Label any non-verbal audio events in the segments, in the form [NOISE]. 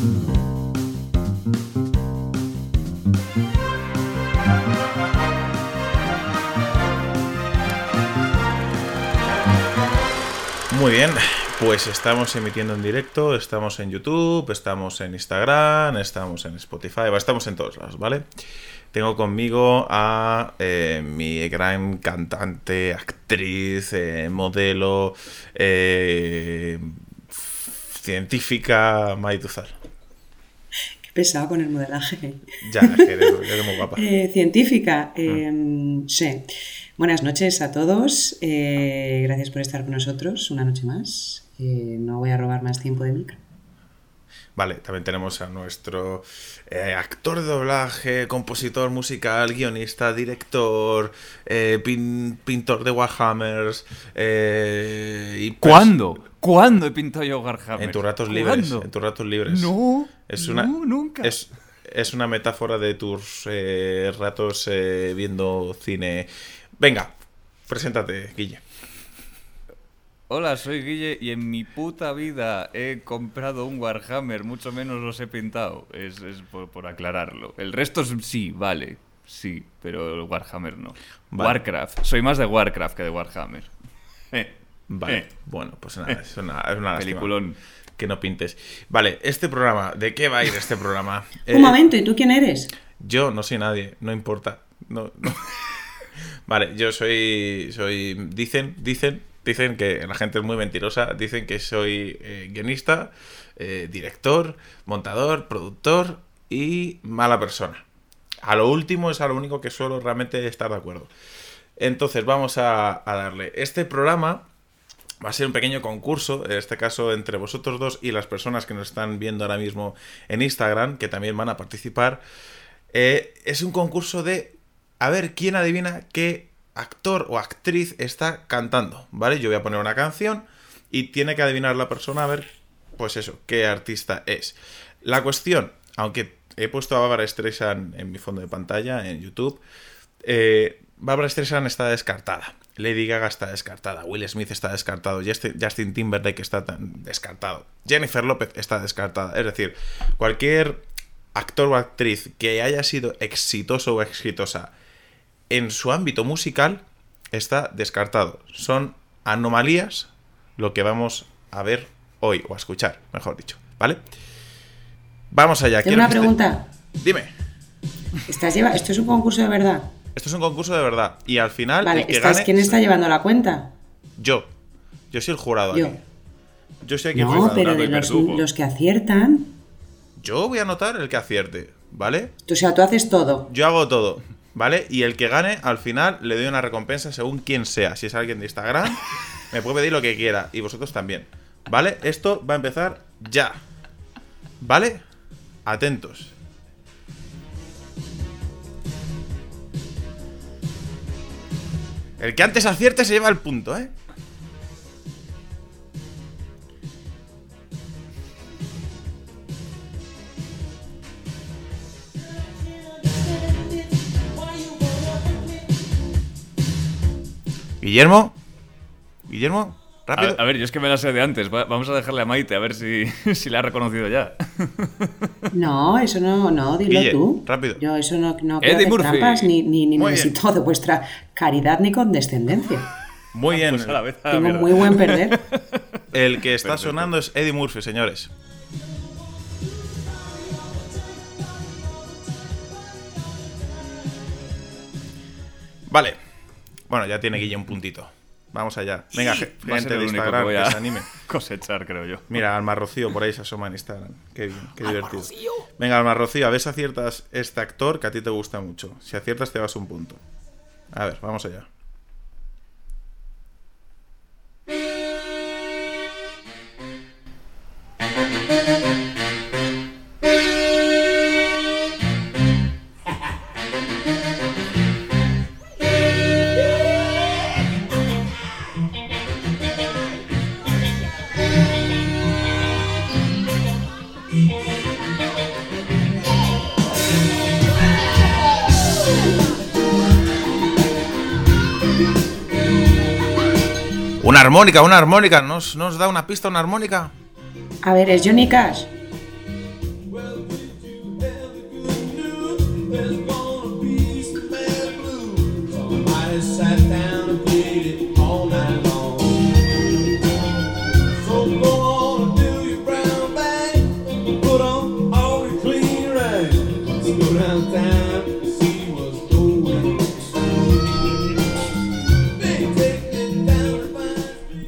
Muy bien, pues estamos emitiendo en directo, estamos en YouTube, estamos en Instagram, estamos en Spotify, estamos en todos lados, ¿vale? Tengo conmigo a eh, mi gran cantante, actriz, eh, modelo, eh, científica Maituzal. Pesado con el modelaje. Ya, eres, muy guapa. [LAUGHS] científica, mm. sí. Buenas noches a todos. gracias por estar con nosotros una noche más. no voy a robar más tiempo de micro. Vale, también tenemos a nuestro eh, actor de doblaje, compositor musical, guionista, director, eh, pintor de Warhammers. Eh, y pues ¿Cuándo? ¿Cuándo he pintado yo Warhammer? En tus ratos libres. En tus ratos libres. No, es una, nunca. Es, es una metáfora de tus ratos viendo cine. Venga, preséntate, Guille. Hola, soy Guille y en mi puta vida he comprado un Warhammer, mucho menos los he pintado. Es, por, aclararlo. El resto sí, vale, sí, pero el Warhammer no. Warcraft. Soy más de Warcraft que de Warhammer. [LAUGHS] Eh, vale, eh. bueno, pues nada, es una, es una Peliculón. Que no pintes. Vale, este programa, ¿de qué va a ir este programa? [LAUGHS] Un eh, momento, ¿y tú quién eres? Yo no soy nadie, no importa. No, no. [LAUGHS] vale, yo soy. soy. Dicen, dicen Dicen que la gente es muy mentirosa, dicen que soy eh, guionista, eh, director, montador, productor y mala persona. A lo último es a lo único que suelo realmente estar de acuerdo. Entonces vamos a, darle. Este programa va a ser un pequeño concurso, en este caso entre vosotros dos y las personas que nos están viendo ahora mismo en Instagram, que también van a participar. Eh, es un concurso de a ver quién adivina qué actor o actriz está cantando, ¿vale? Yo voy a poner una canción y tiene que adivinar la persona a ver, pues eso, qué artista es. La cuestión, aunque he puesto a Barbara Streisand en mi fondo de pantalla en YouTube, eh, Barbara Streisand está descartada. Lady Gaga está descartada, Will Smith está descartado, Justin Timberlake está descartado, Jennifer López está descartada. Es decir, cualquier actor o actriz que haya sido exitoso o exitosa en su ámbito musical está descartado. Son anomalías lo que vamos a ver hoy, o a escuchar, mejor dicho, ¿vale? Vamos allá. Tengo una pregunta. Dime. ¿Estás lleva... ¿Esto es un concurso de verdad? Esto es un concurso de verdad. Y al final. Vale, ¿quién está llevando la cuenta? Yo. Yo soy el jurado Yo. aquí. Yo soy aquí No, pero de los, los, que aciertan. Yo voy a anotar el que acierte, ¿vale? O sea, tú haces todo. Yo hago todo. ¿vale? Y el que gane, al final, le doy una recompensa según quién sea. Si es alguien de Instagram, [LAUGHS] me puede pedir lo que quiera. Y vosotros también. ¿Vale? Esto va a empezar ya. ¿Vale? Atentos. El que antes acierte se lleva el punto, ¿eh? Guillermo. Guillermo, rápido. A, ver, yo es que me la sé de antes. vamos a dejarle a Maite a ver si, [LAUGHS] si la ha reconocido ya. [LAUGHS] No, eso no, no, dilo tú. Rápido. Yo eso no, no quiero hacer trampas ni, ni, necesito de vuestra caridad ni condescendencia. Muy bien. Pues a Tengo muy buen perder. [LAUGHS] El que está sonando es Eddie Murphy, señores. Vale. Bueno, ya tiene Guille un puntito. Vamos allá. Venga, gente de Instagram, que, se anime. [LAUGHS] Cosechar, creo yo. Mira, Alma Rocío por ahí se asoma en Instagram. Qué bien, qué divertido. Venga, Alma Rocío, a ver si aciertas este actor que a ti te gusta mucho. Si aciertas, te vas un punto. A ver, vamos allá. Una armónica, una armónica. ¿Nos, ¿Nos da una pista una armónica? A ver, ¿es Johnny Cash?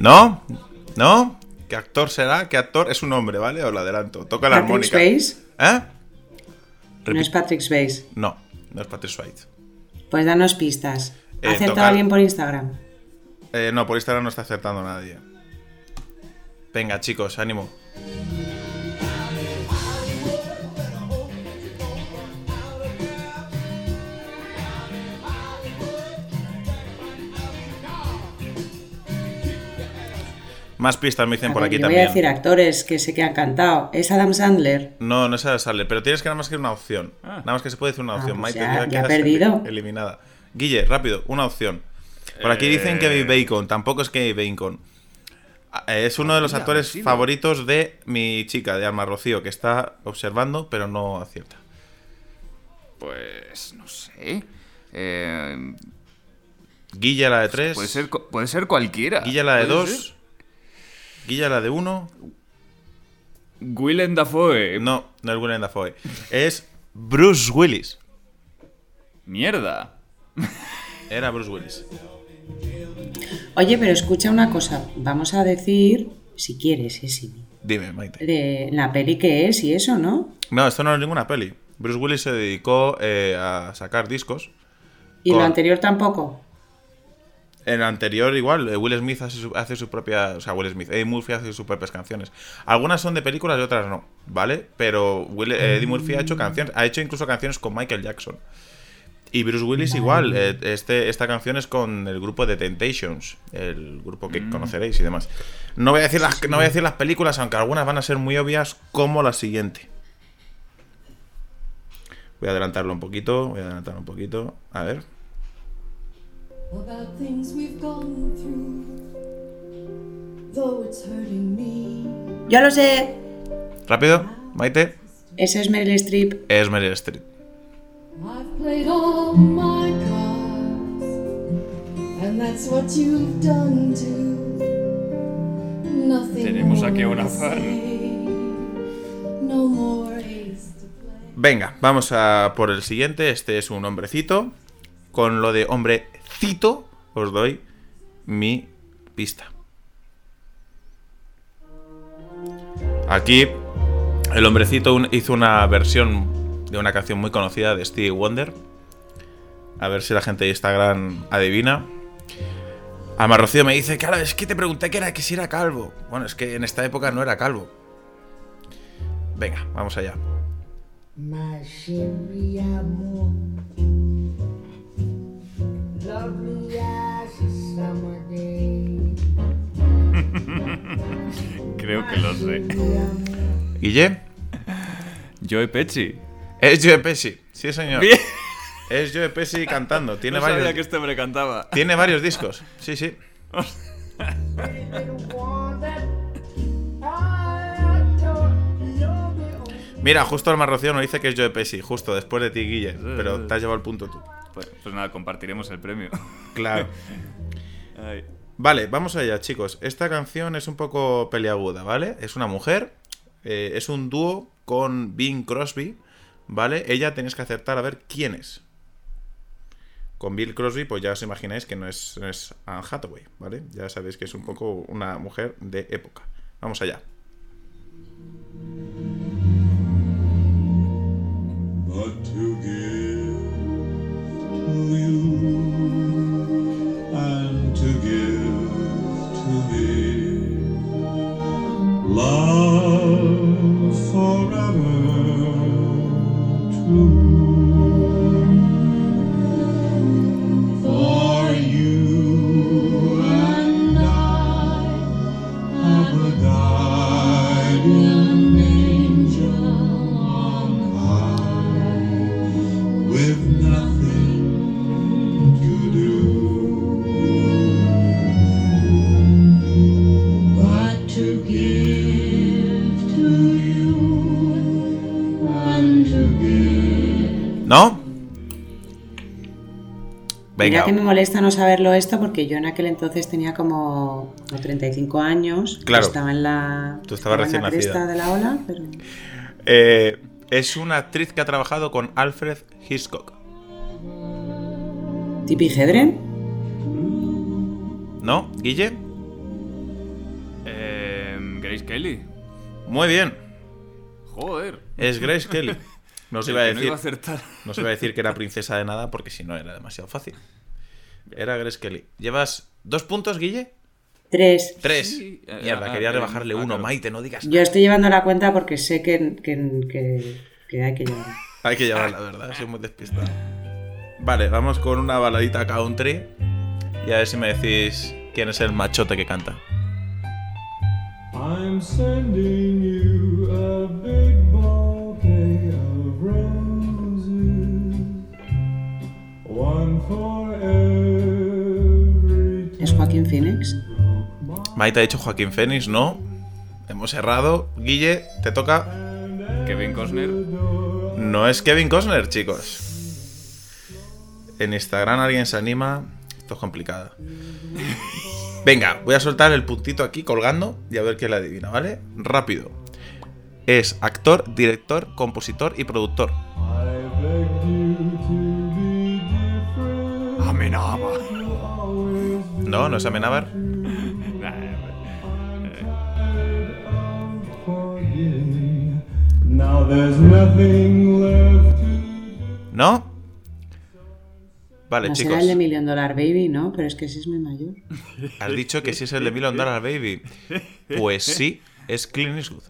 ¿No? ¿No? ¿Qué actor será? ¿Qué actor? Es un hombre, ¿vale? Os lo adelanto. Toca la Patrick armónica. Swayze. ¿Eh? No es Patrick Swayze. No, no es Patrick Swayze. Pues danos pistas. Eh, ¿Ha acertado tocar- alguien por Instagram? Eh, no, por Instagram no está acertando nadie. Venga, chicos, ánimo. Más pistas me dicen por ver, aquí yo también. Voy a decir actores que sé que han cantado. ¿Es Adam Sandler? No, no es Adam Sandler, pero tienes que nada más que una opción. Ah. Nada más que se puede decir una ah, opción. Ah, pues Maite, ya, ya perdido. Eliminada. Guille, rápido, una opción. Por aquí eh... dicen Kevin Bacon, tampoco es Kevin Bacon. Ah, es uno de los actores favoritos de mi chica, de Alma Rocío, que está observando, pero no acierta. Pues no sé. Eh... Guilla la de pues 3. Puede ser, puede ser cualquiera. Guilla la de 2. Guilla, la de uno. Willem Dafoe. No, no es Willem Dafoe. Es Bruce Willis. Mierda. Era Bruce Willis. Oye, pero escucha una cosa. Vamos a decir, si quieres, eh, es sí. Dime, Maite. De la peli que es y eso, ¿no? No, esto no es ninguna peli. Bruce Willis se dedicó eh, a sacar discos. ¿Y lo anterior tampoco? En el anterior igual, eh, Will Smith hace su, hace su propia... O sea, Will Smith, Eddie Murphy hace sus propias canciones. Algunas son de películas y otras no, ¿vale? Pero Will- eh, Eddie Murphy ha hecho canciones, ha hecho incluso canciones con Michael Jackson. Y Bruce Willis igual, eh, este, esta canción es con el grupo de Temptations, el grupo que conoceréis y demás. No voy, a decir las, no voy a decir las películas, aunque algunas van a ser muy obvias, como la siguiente. Voy a adelantarlo un poquito, voy a adelantarlo un poquito. A ver. About things we've gone through. Though it's hurting me, Yo lo sé. Rápido, Maite. Ese es Meryl Streep. Es Meryl Streep. I've played all my cards, and that's what you've done too. Nothing Tenemos aquí a una to fan. say, No more ace to play. Venga, vamos a por el siguiente. Este es un hombrecito. Con lo de os doy mi pista. Aquí, el hombrecito hizo una versión de una canción muy conocida de Stevie Wonder. A ver si la gente de Instagram adivina. Alma Rocío me dice, claro, es que te pregunté que era que si era calvo. Bueno, es que en esta época no era calvo. Venga, vamos allá. Sherry amor, lovely as [LAUGHS] a summer day. Creo que lo sé. Guille. Joe Pesci. Es Joe Pesci, sí señor. Bien. Es Joe Pesci cantando. Tiene, No sabía varios, que este hombre cantaba. tiene varios discos. Sí, sí. Mira, justo el Marrocío nos dice que es Joe Pesci, justo después de ti, Guille. Pero te has llevado el punto tú. Pues, pues nada, compartiremos el premio. [LAUGHS] Claro. Ay. Vale, vamos allá, chicos. Esta canción es un poco peliaguda, ¿vale? Es una mujer, eh, es un dúo con Bing Crosby, ¿vale? Ella tenéis que acertar a ver quién es. Con Bill Crosby, pues ya os imagináis que no es, no es Anne Hathaway, ¿vale? Ya sabéis que es un poco una mujer de época. Vamos allá. but to give love Venga. Mira que me molesta no saberlo esto porque yo en aquel entonces tenía como, como 35 años. Claro. Estaba en la, Tú estabas estaba en recién la cresta nacida. de la ola, pero... Eh, es una actriz que ha trabajado con Alfred Hitchcock. ¿Tipi Hedren? ¿No? ¿Guille? Eh, Grace Kelly. Muy bien. Joder. Es Grace Kelly. No os El iba a no decir, iba a acertar. no os iba a decir que era [LAUGHS] princesa de nada porque si no era demasiado fácil. Era Grace Kelly. ¿Llevas dos puntos, Guille? Tres. Tres. Sí, eh, Mierda, ah, quería eh, rebajarle ah, uno. claro. Maite, no digas Yo estoy llevando la cuenta porque sé que, que, que- que hay que llevar. [LAUGHS] Hay que llevar la verdad, soy muy despistado. Vale, vamos con una baladita country. Y a ver si me decís quién es el machote que canta. I'm sending you a big bouquet of roses, one for ¿Es Joaquín Phoenix? Maite ha dicho Joaquín Fénix, no. Hemos errado. Guille, te toca. Kevin Costner. No es Kevin Costner, chicos. En Instagram alguien se anima. Esto es complicado. [LAUGHS] Venga, voy a soltar el puntito aquí colgando y a ver quién la adivina, ¿vale? Rápido. Es actor, director, compositor y productor. Amenaba. No, no es Amenábar. ¿No? Vale, No chicos. será el de Million Dollar Baby, ¿no? Pero es que ese es muy mayor. Has dicho que sí es el de Million Dollar Baby. Pues sí, es Clint Eastwood.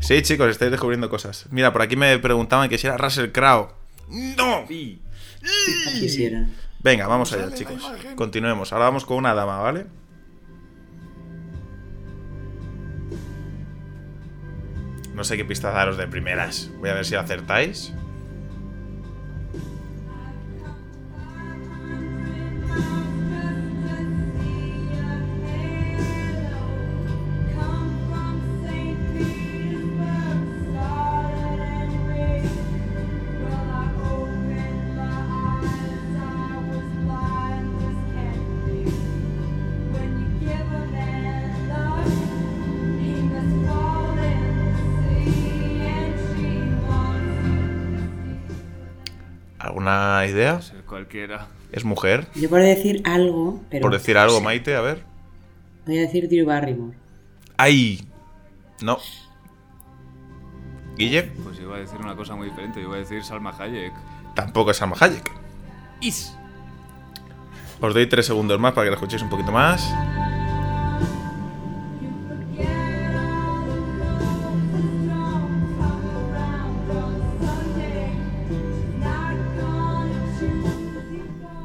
Sí, chicos, estáis descubriendo cosas. Mira, por aquí me preguntaban que si era Russell Crowe. ¡No! Quisiera. Venga, vamos allá, chicos. Continuemos. Ahora vamos con una dama, ¿vale? No sé qué pista daros de primeras. Voy a ver si acertáis. ¿Es mujer? Yo por decir algo, pero Por decir algo, Maite, a ver. voy a decir Drew Barrymore. ¡Ay! No. Guille, Pues iba a decir una cosa muy diferente. Yo iba a decir Salma Hayek. tampoco es Salma Hayek. Is. Os doy tres segundos más para que la escuchéis un poquito más.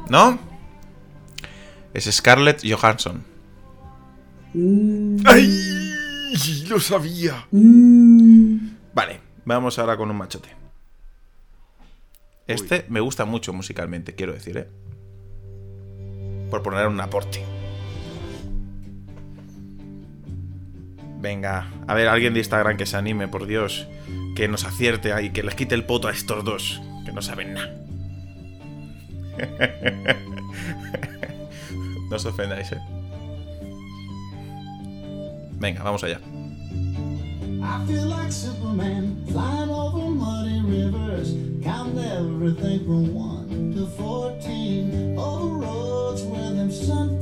¿No? Es Scarlett Johansson. Mm, ¡Ay! Lo sabía. mm. Vale, vamos ahora con un machote. Este me gusta mucho musicalmente, quiero decir, ¿eh? Por poner un aporte. Venga, a ver, alguien de Instagram que se anime, por Dios. Que nos acierte ahí, que les quite el poto a estos dos, que no saben nada. [LAUGHS] no os ofendáis, ¿eh? Venga, vamos allá. I feel like Superman flying over muddy rivers, counting everything from one to fourteen. Over roads where them sunflowers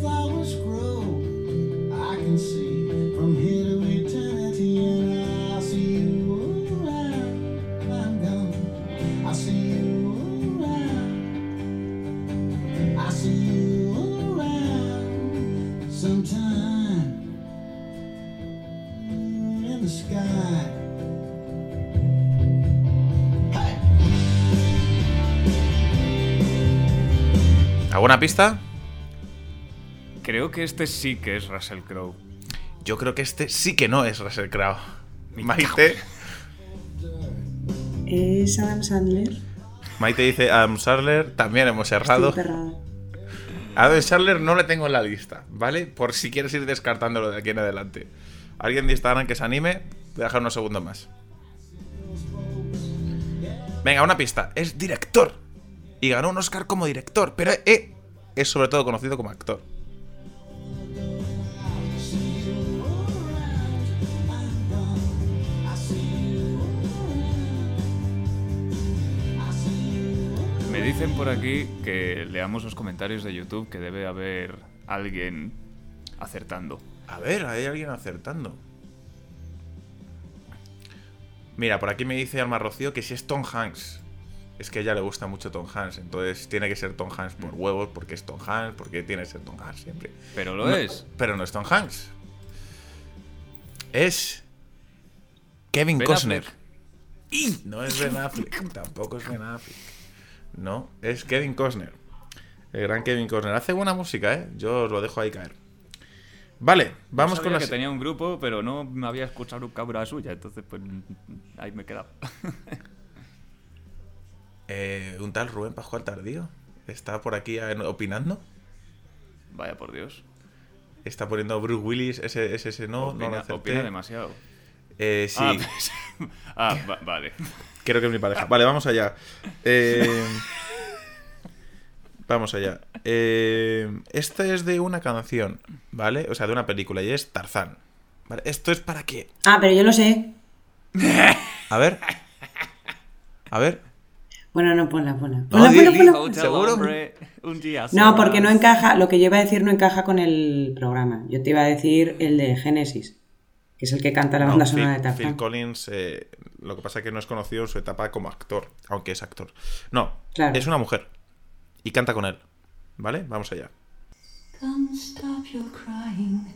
¿Alguna pista? Creo que este sí que es Russell Crowe. Yo creo que este sí que no es Russell Crowe. Maite, ¿Es Adam Sandler? Maite dice Adam Sandler, también hemos errado. Adam Sandler no le tengo en la lista, ¿vale? Por si quieres ir descartándolo de aquí en adelante. Alguien de Instagram que se anime, voy a dejar unos segundos más. Venga, una pista. Es director. Y ganó un Oscar como director. Pero eh, es sobre todo conocido como actor. Me dicen por aquí que leamos los comentarios de YouTube que debe haber alguien acertando. A ver, hay alguien acertando. Mira, por aquí me dice Alma Rocío que si es Tom Hanks. Es que a ella le gusta mucho Tom Hanks, entonces tiene que ser Tom Hanks por huevos, porque es Tom Hanks, porque tiene que ser Tom Hanks siempre. Pero lo No, es. Pero no es Tom Hanks. Es Kevin Ben Costner. Y no es Ben Affleck, tampoco es Ben Affleck. No, es Kevin Costner. El gran Kevin Costner. Hace buena música, ¿eh? Yo os lo dejo ahí caer. Vale, vamos No con la que tenía un grupo, pero no me había escuchado nunca una suya, entonces pues ahí me he quedado. [LAUGHS] Eh, un tal Rubén Pascual Tardío. Está por aquí opinando. Vaya por Dios. Está poniendo Bruce Willis. Ese, ese, ese no, no lo opina, acerté. opina demasiado. Eh, sí, Ah, pues- [LAUGHS] ah, va- vale. creo que es mi pareja. Vale, vamos allá. Eh, vamos allá. Eh, esta es de una canción, ¿vale? O sea, de una película y es Tarzán. Vale, esto es para qué. Ah, pero yo lo sé. A ver. A ver. Bueno, no, ponla, ponla. No, Ponla, ¿Seguro? Hombre, un día No, porque no encaja, lo que yo iba a decir no encaja con el programa. Yo te iba a decir el de Génesis, que es el que canta la No, banda Phil, sonora de Phil Tarzán. Collins, eh, lo que pasa es que no es conocido en su etapa como actor, aunque es actor. No, Claro. es una mujer. Y canta con él. ¿Vale? Vamos allá. Come stop your crying,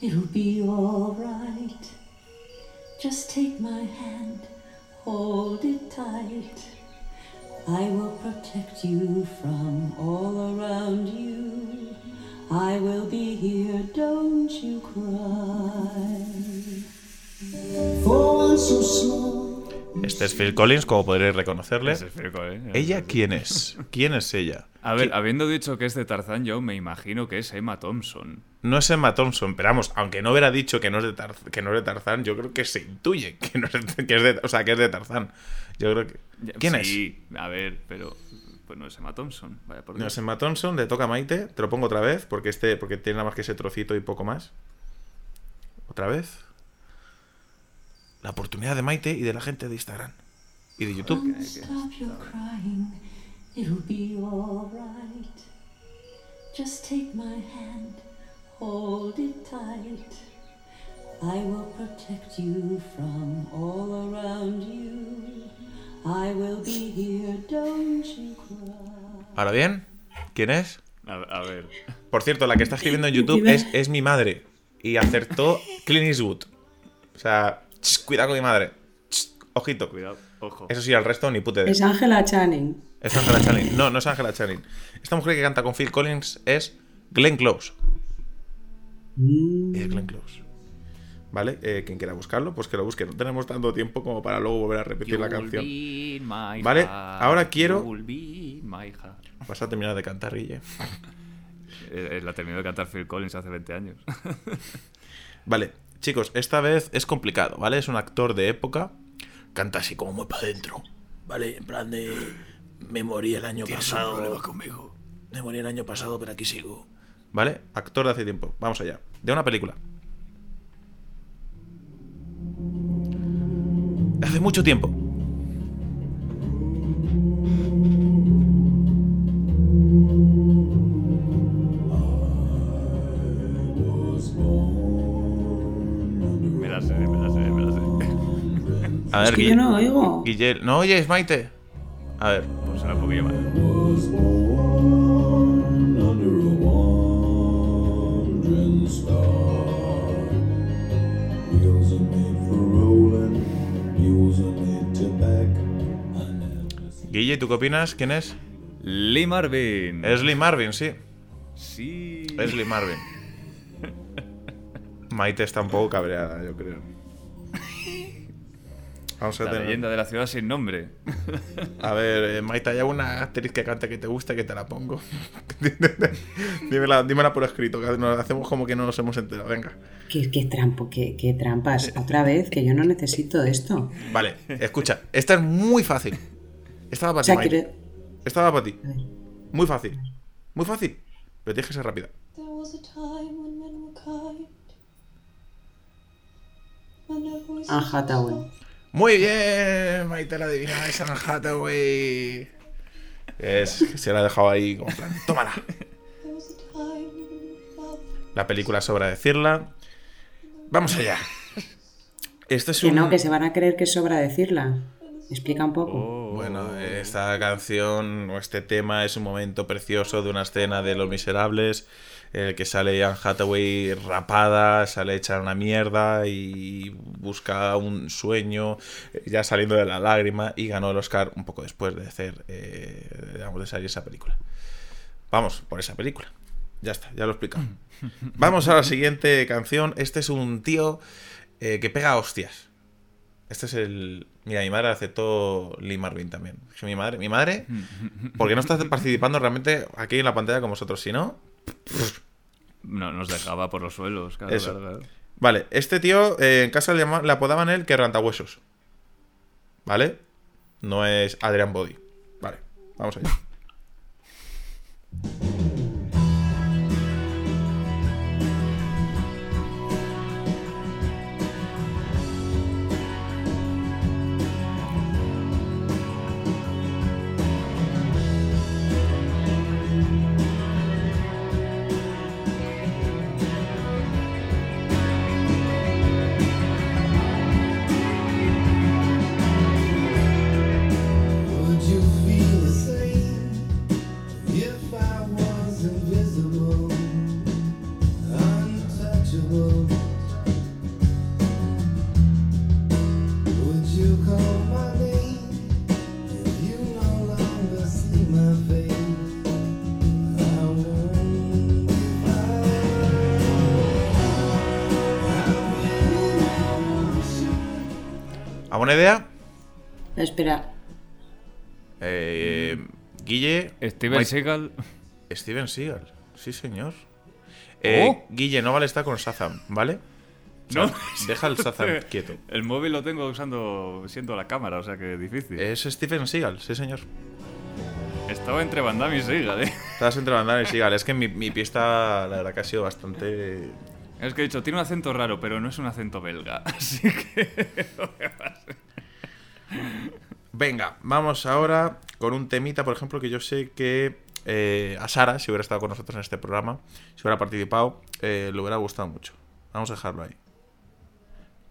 it'll be alright. Just take my hand, hold it tight. I will protect you from all around you. I will be here, don't you cry. For one so small. Este es Phil Collins, como podréis reconocerle. Ese es Firco, ¿eh? ¿Ella quién es? ¿Quién es ella? A ver, habiendo dicho que es de Tarzán, yo me imagino que es Emma Thompson. No es Emma Thompson, pero vamos, aunque no hubiera dicho que no es de, Tarz- que no es de Tarzán, yo creo que se intuye que, no es, de- que es de, o sea, que es de Tarzán. Yo creo que... ¿Quién es? Sí, a ver, pero pues no es Emma Thompson. Vaya por No es Emma Thompson, le toca a Maite. Te lo pongo otra vez, porque este porque tiene nada más que ese trocito y poco más. Otra vez. La oportunidad de Maite y de la gente de Instagram. Y de YouTube. Come stop your crying, it'll be alright. Just take my hand, hold it tight. I will protect you from all around you. I will be here, don't you cry. Ahora bien, ¿quién es? A, a ver. Por cierto, la que está escribiendo en YouTube es, es mi madre. Y acertó Clint Eastwood. O sea, ch, cuidado con mi madre. Ch, ojito. Cuidado, ojo. Eso sí, al resto ni pute de. Es Ángela Channing. Es Angela Channing. No, no es Angela Channing. Esta mujer que canta con Phil Collins es Glenn Close. Es Glenn Close. ¿Vale? Eh, quien quiera buscarlo, pues que lo busque. No tenemos tanto tiempo como para luego volver a repetir la canción. be my Vale, heart, ahora quiero- you'll be my heart. Vas a terminar de cantar, Guille. [LAUGHS] Eh, eh, La terminó de cantar Phil Collins hace 20 años. [LAUGHS] Vale, chicos, esta vez es complicado, ¿vale? Es un actor de época. Canta así como muy para adentro. ¿Vale? En plan de. Me morí el año pasado. conmigo. Me morí el año pasado, pero aquí sigo. ¿Vale? Actor de hace tiempo. Vamos allá. De una película. Hace mucho tiempo. Me la sé, me la sé, me la sé. A ver, Es que Guille- yo no oigo. Guille- ¿No oyes, Maite? A ver. Pues era un poquillo más. ¿Tú qué opinas? ¿Quién es? Lee Marvin. Es Lee Marvin, sí. Sí. Es Lee Marvin. [LAUGHS] Maite está un poco cabreada, yo creo. Vamos a La tener. leyenda de la ciudad sin nombre. A ver, eh, Maite, ¿hay alguna actriz que cante que te guste que te la pongo? [LAUGHS] dímela, dímela por escrito, que nos hacemos como que no nos hemos enterado. Venga. ¿Qué, qué trampo, qué, qué trampas. [LAUGHS] Otra vez, que yo no necesito esto. Vale, escucha, esta es muy fácil. Esta va para O sea, ti, Maite. quiere- Esta va para ti. Muy fácil. Muy fácil. Pero tienes que ser rápida. There was a time when men were kind. When their voices Anne soft. Muy bien, Maite la adivina es Anne Hathaway. Es que se la ha dejado ahí como en plan, tómala. La película sobra decirla. Vamos allá. Este es Que un... no, que se van a creer que sobra decirla. Explica un poco. Oh. Bueno, esta canción o este tema es un momento precioso de una escena de Los Miserables, en el que sale Anne Hathaway rapada, sale hecha una mierda y busca un sueño, eh, ya saliendo de la lágrima, y ganó el Oscar un poco después de hacer, eh, digamos, de salir esa película. Vamos por esa película. Ya está, ya lo he explicado. [LAUGHS] Vamos a la siguiente canción. Este es un tío eh, que pega hostias. Este es el. Mira, mi madre aceptó Lee Marvin también. Mi madre, mi madre, [LAUGHS] porque no estás participando realmente aquí en la pantalla con vosotros, si no. No, nos dejaba por los suelos, claro, Eso. claro, claro. Vale, este tío eh, en casa le, apodaban él quebrantahuesos. ¿Vale? No es Adrian Body. Vale, vamos allá. ¿Alguna idea? Espera, Eh, Guille. Steven Mike- Seagal. Steven Seagal, sí señor. Eh, Oh. Guille, no vale estar con Shazam, ¿vale? No. Deja el Shazam [LAUGHS] quieto. El móvil lo tengo usando, siendo la cámara, o sea que difícil. Es Steven Seagal, sí señor. Estaba entre Van Damme y Seagal, eh. Estás entre Van Damme y [LAUGHS] Seagal. Es que mi, mi pista, la verdad que ha sido bastante... Es que he dicho, tiene un acento raro, pero no es un acento belga. [LAUGHS] Así que. Venga, vamos ahora con un temita, por ejemplo, que yo sé que eh, a Sara, si hubiera estado con nosotros en este programa, si hubiera participado, eh, le hubiera gustado mucho. Vamos a dejarlo ahí.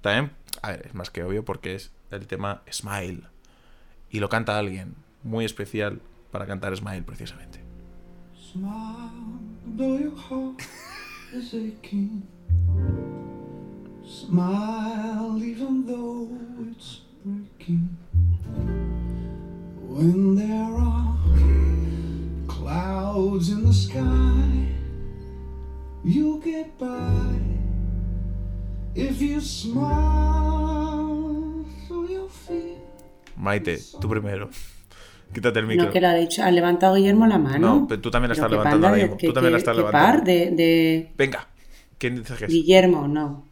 También, a ver, es más que obvio porque es el tema Smile. Y lo canta alguien muy especial para cantar Smile precisamente. Smile, Smile, even though it's breaking. When there are clouds in the sky, you'll get by. If you smile through your fear. Maite, tú primero. [LAUGHS] Quítate el micro. no que la ha dicho, ha levantado Guillermo la mano. No, pero tú también la Pero estás levantando panda ahora mismo. Tú también la estás qué levantando. par de, de Venga, ¿quién dice que es? Guillermo, no.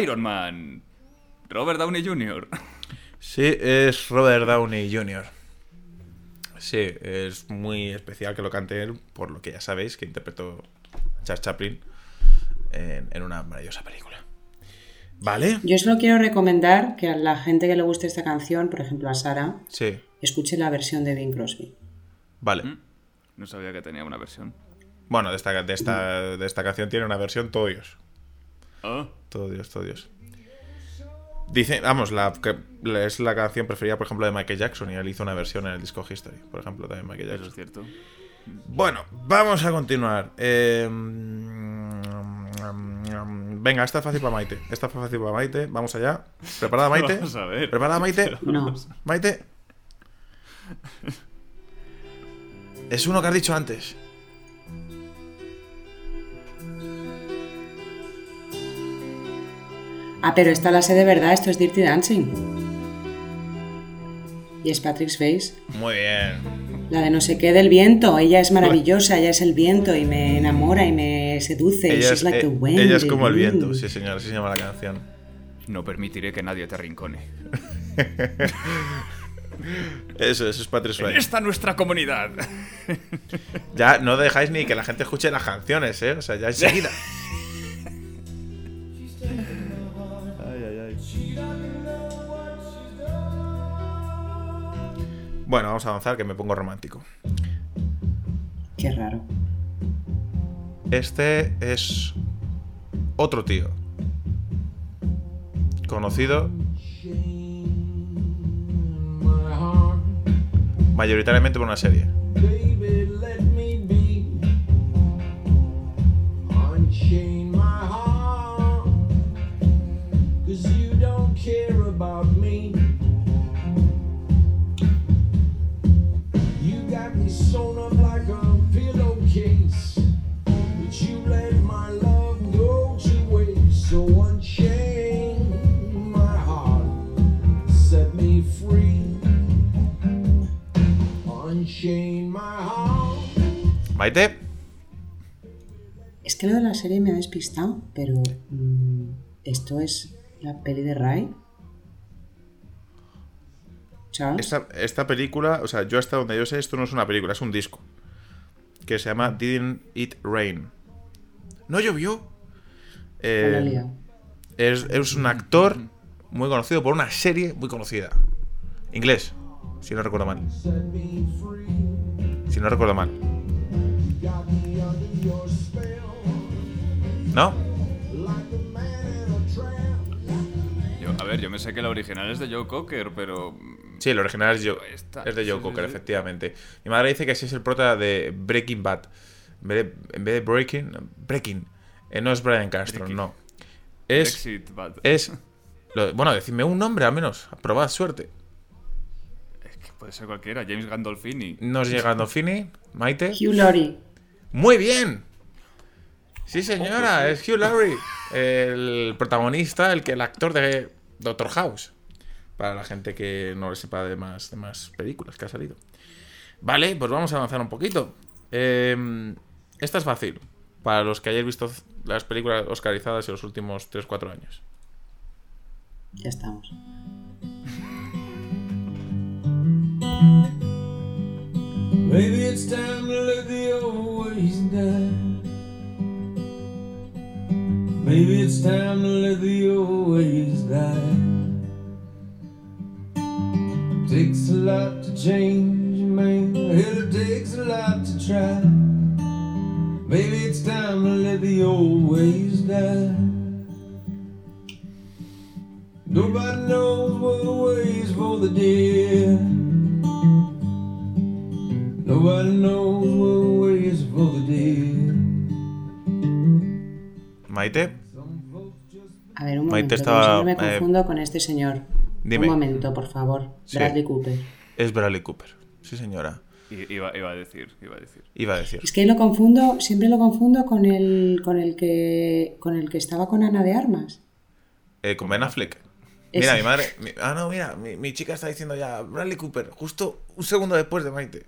Iron Man. Robert Downey Jr. [LAUGHS] Sí, es Robert Downey Jr. Sí, es muy especial que lo cante él, por lo que ya sabéis, que interpretó a Charles Chaplin en, en una maravillosa película. ¿Vale? Yo solo quiero recomendar que a la gente que le guste esta canción, por ejemplo a Sara, Sí, escuche la versión de Bing Crosby. vale. No sabía que tenía una versión. Bueno, de esta, de, esta, de esta canción tiene una versión todo Dios. Ah, Todo Dios, todo Dios. Dice, vamos, la, que- es la canción preferida, por ejemplo, de Michael Jackson y él hizo una versión en el disco History, por ejemplo, también Michael eso Jackson. es cierto. Bueno, vamos a continuar. Eh, venga, esta es fácil para Maite. Esta es fácil para Maite. Vamos allá. ¿Preparada, [LAUGHS] Maite? Vamos a ver. ¿Preparada, Maite? [LAUGHS] No. Maite. Es uno que has dicho antes. Ah, pero esta la sé de verdad, esto es Dirty Dancing. Y es Patrick Swayze. Muy bien. La de no sé qué del viento. Ella es maravillosa, ella es el viento y me enamora y me seduce. Ella She's es, like eh, the wind. ella es como el viento. Sí, señor. Así se llama la canción. No permitiré que nadie te arrincone. [LAUGHS] Eso, eso es Patrick En Swayze. esta nuestra comunidad. Ya no dejáis ni que la gente escuche las canciones, ¿eh? O sea, ya enseguida. [LAUGHS] Bueno, vamos a avanzar, que me pongo romántico. Qué raro. Este es otro tío. Conocido mayoritariamente por una serie. Maite, Es que lo de la serie me ha despistado, pero mm, esto es la peli de Ray. Charles. esta, esta película, o sea, yo hasta donde yo sé, esto no es una película, es un disco. Que se llama Didn't It Rain. No llovió. Eh, es, es un actor muy conocido por una serie muy conocida. Inglés, si no recuerdo mal. Si no recuerdo mal. ¿No? Yo- a ver, yo me sé que la original es de Joe Cocker, pero. mm, Sí, el original es, Joe- Esta- es de Joe sí, Cocker, sí, sí. efectivamente. Mi madre dice que ese es el prota de Breaking Bad. En vez de, en vez de Breaking, Breaking. Eh, no es Brian Castro, Breaking. no. Es. Brexit, bad. Es. lo- bueno, decidme un nombre al menos. Probad suerte. Es que puede ser cualquiera. James Gandolfini. Nos llegando Fini, Maite. Hugh Laurie. Muy bien. Sí, señora, es Hugh Laurie, el protagonista, el que el actor de Doctor House. Para la gente que no le sepa de más, de más películas que ha salido. Vale, pues vamos a avanzar un poquito. Eh, esta es fácil. Para los que hayáis visto las películas oscarizadas en los últimos 3-4 años. Ya estamos. Maybe it's time to let the old ways die. Maybe it's time to let the old ways die. Takes a lot to change, man. Hell, it takes a lot to try. Maybe it's time to let the old ways die. Nobody knows what ways for the dead. Nobody knows what ways for the dead. Maite, A ver, un Maite momento. estaba, que siempre me eh, confundo con este señor. dime. Un momento, por favor. Sí. Bradley Cooper. es Bradley Cooper. Sí, señora. Iba, iba a decir, iba a decir. Iba a decir. Es que lo confundo, siempre lo confundo con el, con el que con el que estaba con Ana de Armas. Eh, con Ben Affleck. Mira, Ese. mi madre. mi- ah, no, mira, mi, mi chica está diciendo ya Bradley Cooper, justo un segundo después de Maite.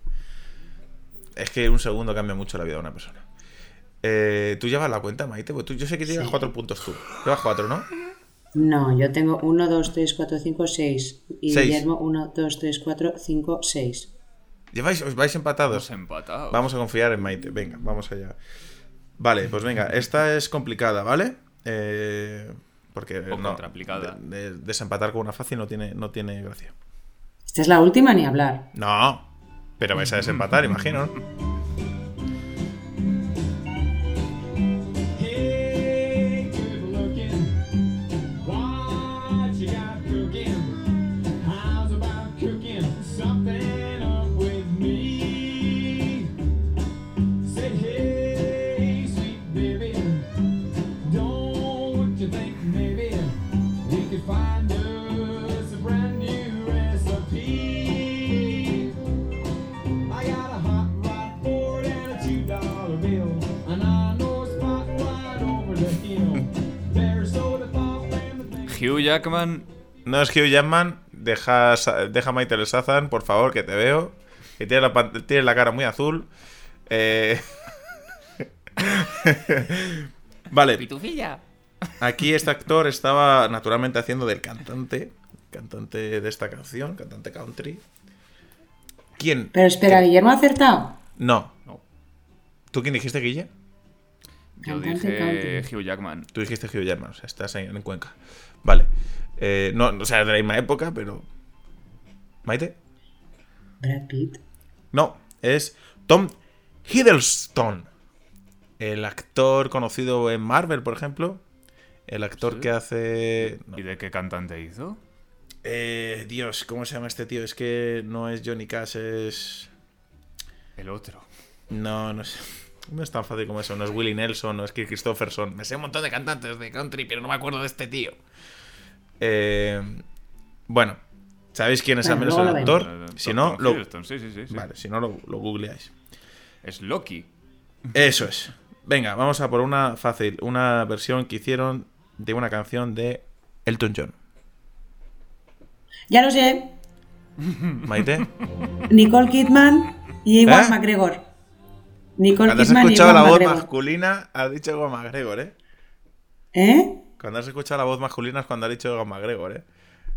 Es que un segundo cambia mucho la vida de una persona. Eh, ¿Tú llevas la cuenta, Maite? Pues tú, yo sé que llevas Sí. cuatro puntos tú. Llevas cuatro, ¿no? No, yo tengo 1, 2, 3, 4, 5, 6. Y Seis. Guillermo 1, 2, 3, 4, 5, 6. ¿Lleváis, ¿Os vais empatados? Hemos empatado. Vamos a confiar en Maite. Venga, vamos allá. Vale, pues venga, esta es complicada, ¿vale? Eh, porque O no, contraplicada. de- de- desempatar con una fácil no tiene, no tiene gracia. Esta es la última ni hablar. No, pero vais a desempatar, imagino. Jackman. No es Hugh Jackman, deja, deja a Maite el Sazan, por favor, que te veo. Que tienes la, cara muy azul. Eh... [LAUGHS] vale, Pitufilla. aquí este actor estaba naturalmente haciendo del cantante. cantante de esta canción, cantante country. ¿Quién? Pero espera, ¿Guillermo ha acertado? No. No. ¿Tú quién dijiste, Guille? Yo Cantante dije country. Hugh Jackman. Tú dijiste Hugh Jackman, o sea, estás en, en Cuenca. Vale. Eh, no, o sea, de la misma época, pero. ¿Maite? Brad Pitt. No, es Tom Hiddleston. El actor conocido en Marvel, por ejemplo. El actor Sí. que hace. no. ¿Y de qué cantante hizo? Eh, Dios, ¿cómo se llama este tío? Es que no es Johnny Cash, es. El otro. No, no es. No es tan fácil como eso. No es Willie Nelson, no es Kirk Christopherson. Me sé un montón de cantantes de country, pero no me acuerdo de este tío. Eh, bueno, ¿sabéis quién es al Bueno, menos el actor? Si no, lo, Hiddleston, Sí, sí, sí. sí. vale, si no lo, lo googleáis. Es Loki. Eso es. Venga, vamos a por una fácil. Una versión que hicieron de una canción de Elton John. Ya lo sé. Maite. Nicole Kidman y Ewan ¿Eh? McGregor. Nicole Cuando has Kidman y escuchado la voz McGregor. masculina, has dicho Ewan McGregor, ¿eh? ¿Eh? Cuando has escuchado la voz masculina es cuando has dicho Ewan McGregor, ¿eh?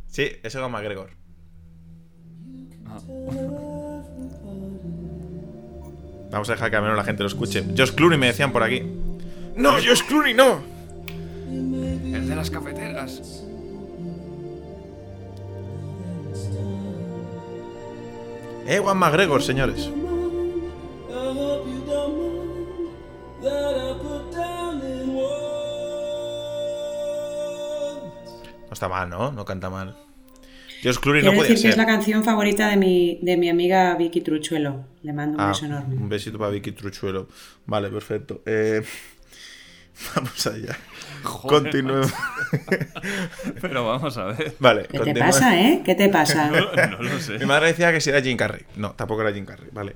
Sí, es Ewan McGregor. Vamos a dejar que al menos la gente lo escuche. Josh Clooney me decían por aquí. ¡No, Josh Clooney, no! El de las cafeteras. Ewan McGregor, señores. I hope you don't mind that I put down No está mal, ¿no? No canta mal. Josh Clooney no Quiero podía decir que ser. es la canción favorita de mi, de mi amiga Vicky Truchuelo. Le mando un Ah, beso enorme. un besito para Vicky Truchuelo. Vale, perfecto. Eh, [LAUGHS] vamos allá. Continuemos. [LAUGHS] Pero vamos a ver. Vale, ¿Qué te pasa, eh? ¿Qué te pasa? [LAUGHS] No lo sé. Mi madre decía que si era Jim Carrey. No, tampoco era Jim Carrey. Vale.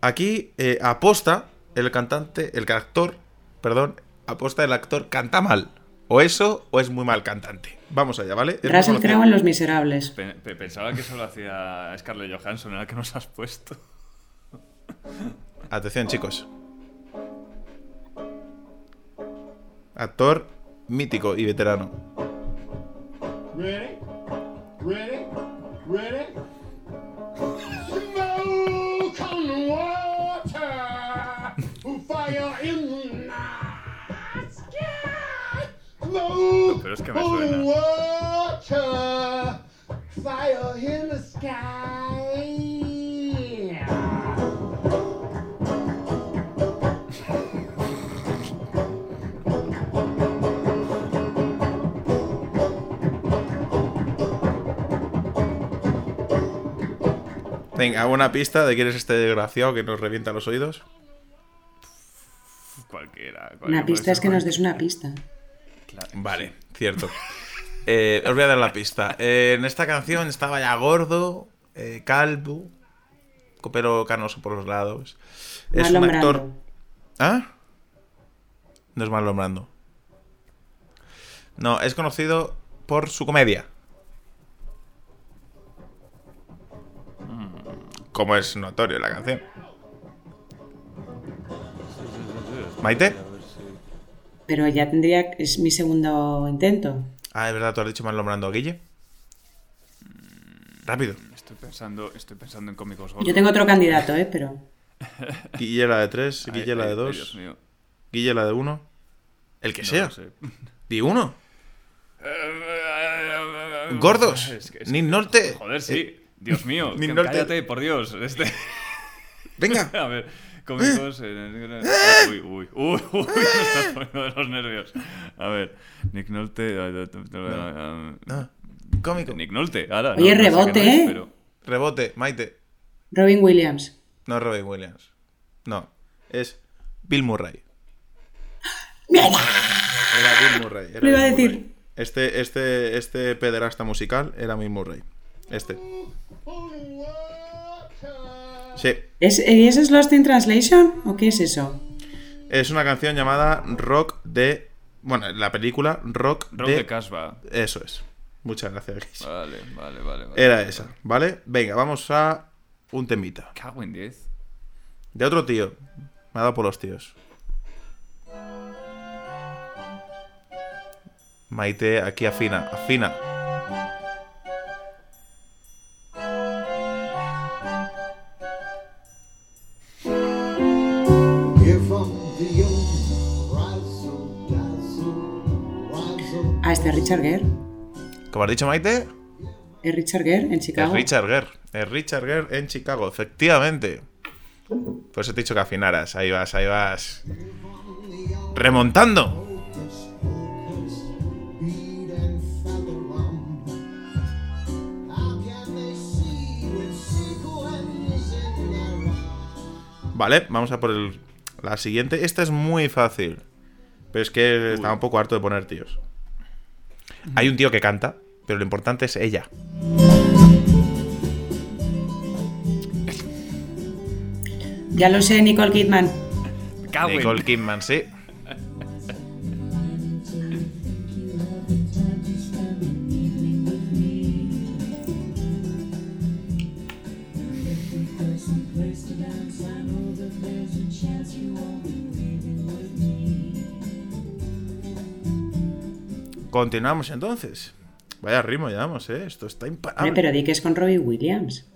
Aquí eh, aposta el cantante, el actor, perdón, aposta el actor canta mal. O eso, o es muy mal cantante. Vamos allá, ¿vale? Russell. Crowe en Los Miserables. Pe- pe- Pensaba que solo hacía Scarlett Johansson, era la que nos has puesto. [LAUGHS] Atención, chicos. Actor mítico y veterano. Ready? Ready? Ready? Smoke on the water, fire in Smoke pero es que me suena. water, fire in the sky. Venga, una pista de quién es este desgraciado que nos revienta los oídos. Cualquiera. Una cualquiera pista puede es que nos des una pista. Vale, cierto. [LAUGHS] Eh, os voy a dar la pista. Eh, en esta canción estaba ya gordo, eh, calvo, con pelo canoso por los lados. Es un actor. Brando. ¿Ah? No es Marlon Brando. No, es conocido por su comedia. Como es notorio la canción. ¿Maite? Pero ya tendría. Es mi segundo intento. Ah, es verdad, tú has dicho Marlon Brando. ¿Guille? Rápido. Estoy pensando, estoy pensando en cómicos gordos. Yo tengo otro candidato, ¿eh? Pero. [LAUGHS] Guille la de 3, Ay, Guille la ay, de ay, 2, Dios mío. Guille la de 1. El que No sea. Di uno. [LAUGHS] Gordos. Es que- es Nick que- Nolte. Joder, sí. Dios mío. Ni norte. cállate, por Dios. Este... Venga. [LAUGHS] A ver, cómicos. eh, Uy, uy, uy, [LAUGHS] uy, me de los nervios. A ver, Nick Nolte. eh, Ah, cómico. Nick Nolte, ahora. Oye, no, rebote, es, ¿eh? pero- Rebote, Maite. Robin Williams. No Robin Williams. No. Es Bill Murray. ¡Mierda! Era Bill Murray. era Lo iba a decir. Murray. Este, este, este pederasta musical era Bill Murray. Este. Sí. ¿Es, ¿Y eso es Lost in Translation? ¿O qué es eso? Es una canción llamada Rock de. Bueno, la película Rock, Rock de. de Casbah. Eso es. Muchas gracias. Vale, vale, vale. vale. Era esa, ¿vale? Venga, vamos a un temita. Cago en 10. De otro tío. Me ha dado por los tíos. Maite, aquí afina, afina. Richard Gere. Como has dicho, Maite, Es Richard Gere en es Chicago. Richard Gere. Es Richard Gere en Chicago, efectivamente. Por eso te he dicho que afinaras. Ahí vas, ahí vas. Remontando. Vale, vamos a por el- la siguiente. Esta es muy fácil. Pero es que estaba un poco harto de poner tíos. Hay un tío que canta, pero lo importante es ella. Ya lo sé, Nicole Kidman. Nicole Kidman, sí. Continuamos entonces. Vaya ritmo llevamos, ¿eh? Esto está Hombre, imparable. pero di que es con Robbie Williams.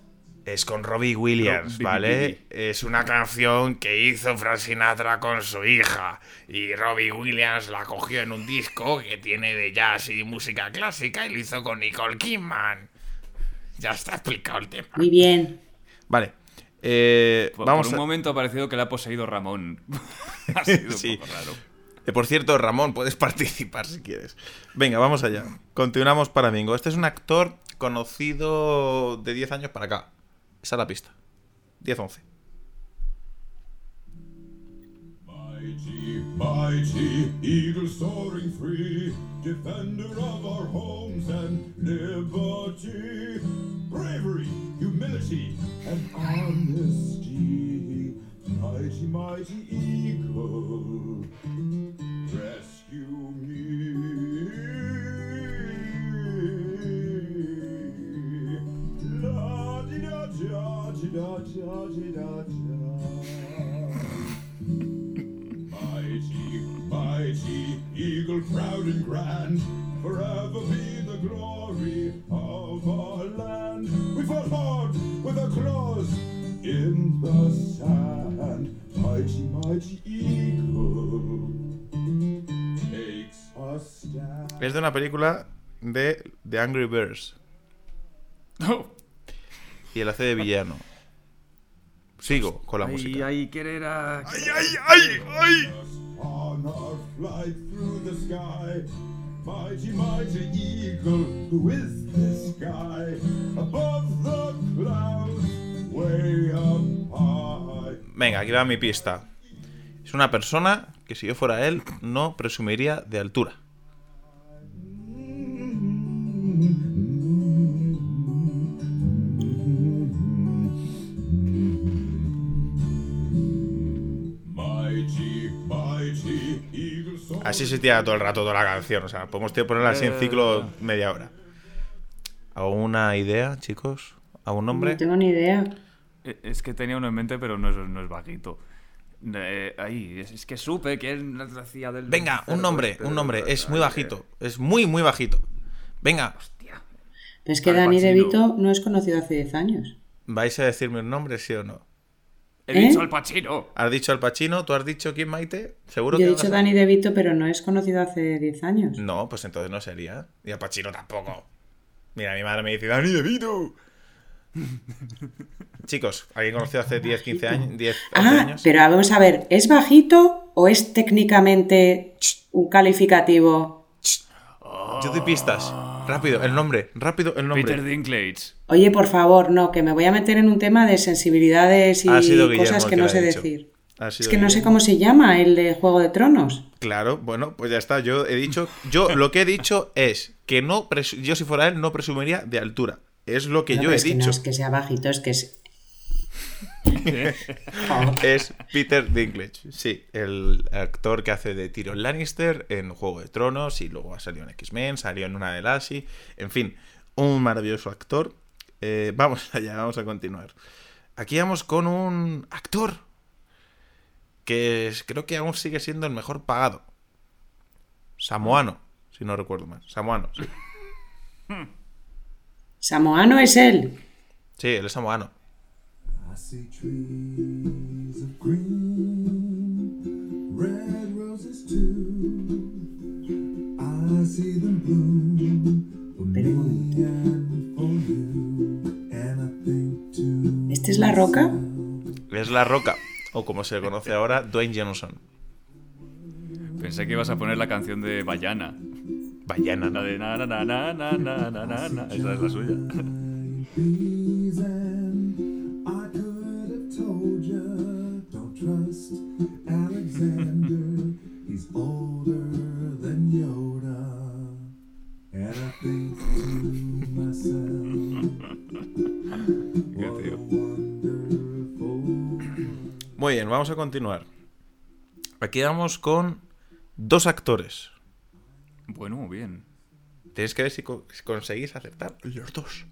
Es con Robbie Williams, Robbie ¿vale? Williams. Es una canción que hizo Frank Sinatra con su hija. Y Robbie Williams la cogió en un disco que tiene de jazz y música clásica y lo hizo con Nicole Kidman. Ya está explicado el tema. Muy bien. Vale. eh, Por, vamos por un a- momento ha parecido que le ha poseído Ramón. [LAUGHS] ha sido un Sí. poco raro. Por cierto, Ramón, puedes [LAUGHS] participar si quieres. Venga, vamos allá. Continuamos para Bingo. Este es un actor conocido de 10 años para acá. Esa es la pista. 10-11. Mighty, mighty, eagle soaring free, defender of our homes and liberty. Bravery, humility, and honesty. Mighty, mighty eagle, rescue una película de The Angry Birds. [LAUGHS] Y él hace de villano. Sigo con la Ay, música. ay, querer a... ¡Ay, ay, ay! ay! On our flight through the sky, mighty, mighty eagle, who is this guy? Above the clouds, way up high. Venga, aquí va mi pista. Es una persona que si yo fuera él no presumiría de altura. Así se tira todo el rato toda la canción. O sea, podemos ponerla así en ciclo media hora. ¿Alguna idea, chicos? ¿Algún nombre? No tengo ni idea. Eh, Es que tenía uno en mente, pero no es, no es bajito. Eh, ahí, es, es que supe que él hacía del... Venga, un nombre, un nombre. Es muy bajito. Es muy, muy bajito. Venga, hostia. Pero es que Pacino. DeVito no es conocido hace 10 años. ¿vais a decirme un nombre, sí o no? He ¿Eh? dicho al Pachino. ¿Has dicho al Pachino? ¿Tú has dicho quién, Maite? ¿Seguro Yo he que dicho vas a- Danny DeVito, pero no es conocido hace 10 años. No, pues entonces no sería. Y al Pachino tampoco. Mira, mi madre me dice, Dani DeVito. [LAUGHS] Chicos, ¿alguien conocido hace 10, 15 años? 10, 11 Ah, años? pero vamos a ver, ¿es bajito o es técnicamente un calificativo? Yo doy pistas. Rápido, el nombre. Rápido, el nombre. Peter Dinklage. Oye, por favor, no, que me voy a meter en un tema de sensibilidades y cosas que no sé dicho. decir. Es que no sé cómo se llama el de Juego de Tronos. Claro, bueno, pues ya está. Yo he dicho. Yo lo que he dicho es que no. Yo, si fuera él, no presumiría de altura. Es lo que No, yo he es que dicho. no es que sea bajito, es que es. [LAUGHS] Es Peter Dinklage. Sí, el actor que hace de Tyrion Lannister en Juego de Tronos y luego ha salido en X-Men, salió en una de Lassie. En fin, un maravilloso actor. Eh, vamos [LAUGHS] allá, vamos a continuar. Aquí vamos con un actor que es- creo que aún sigue siendo el mejor pagado. Samoano, si no recuerdo mal. Samoano, sí. [LAUGHS] Samoano es él. Sí, él es samoano. I see trees of green, red roses too. I see them bloom for me and for you. And I think to ¿Esta es la roca? Es la roca, o como se conoce ahora, Dwayne Johnson. Pensé que ibas a poner la canción de Bayana. Bayana, la de na na na na na na na na. Esa es la suya. Alexander. He's older than Yoda. And I think to myself, what a wonderful Muy bien, vamos a continuar. Aquí vamos con dos actores. Bueno, muy bien. Tenéis que ver si, co- si conseguís acertar los dos.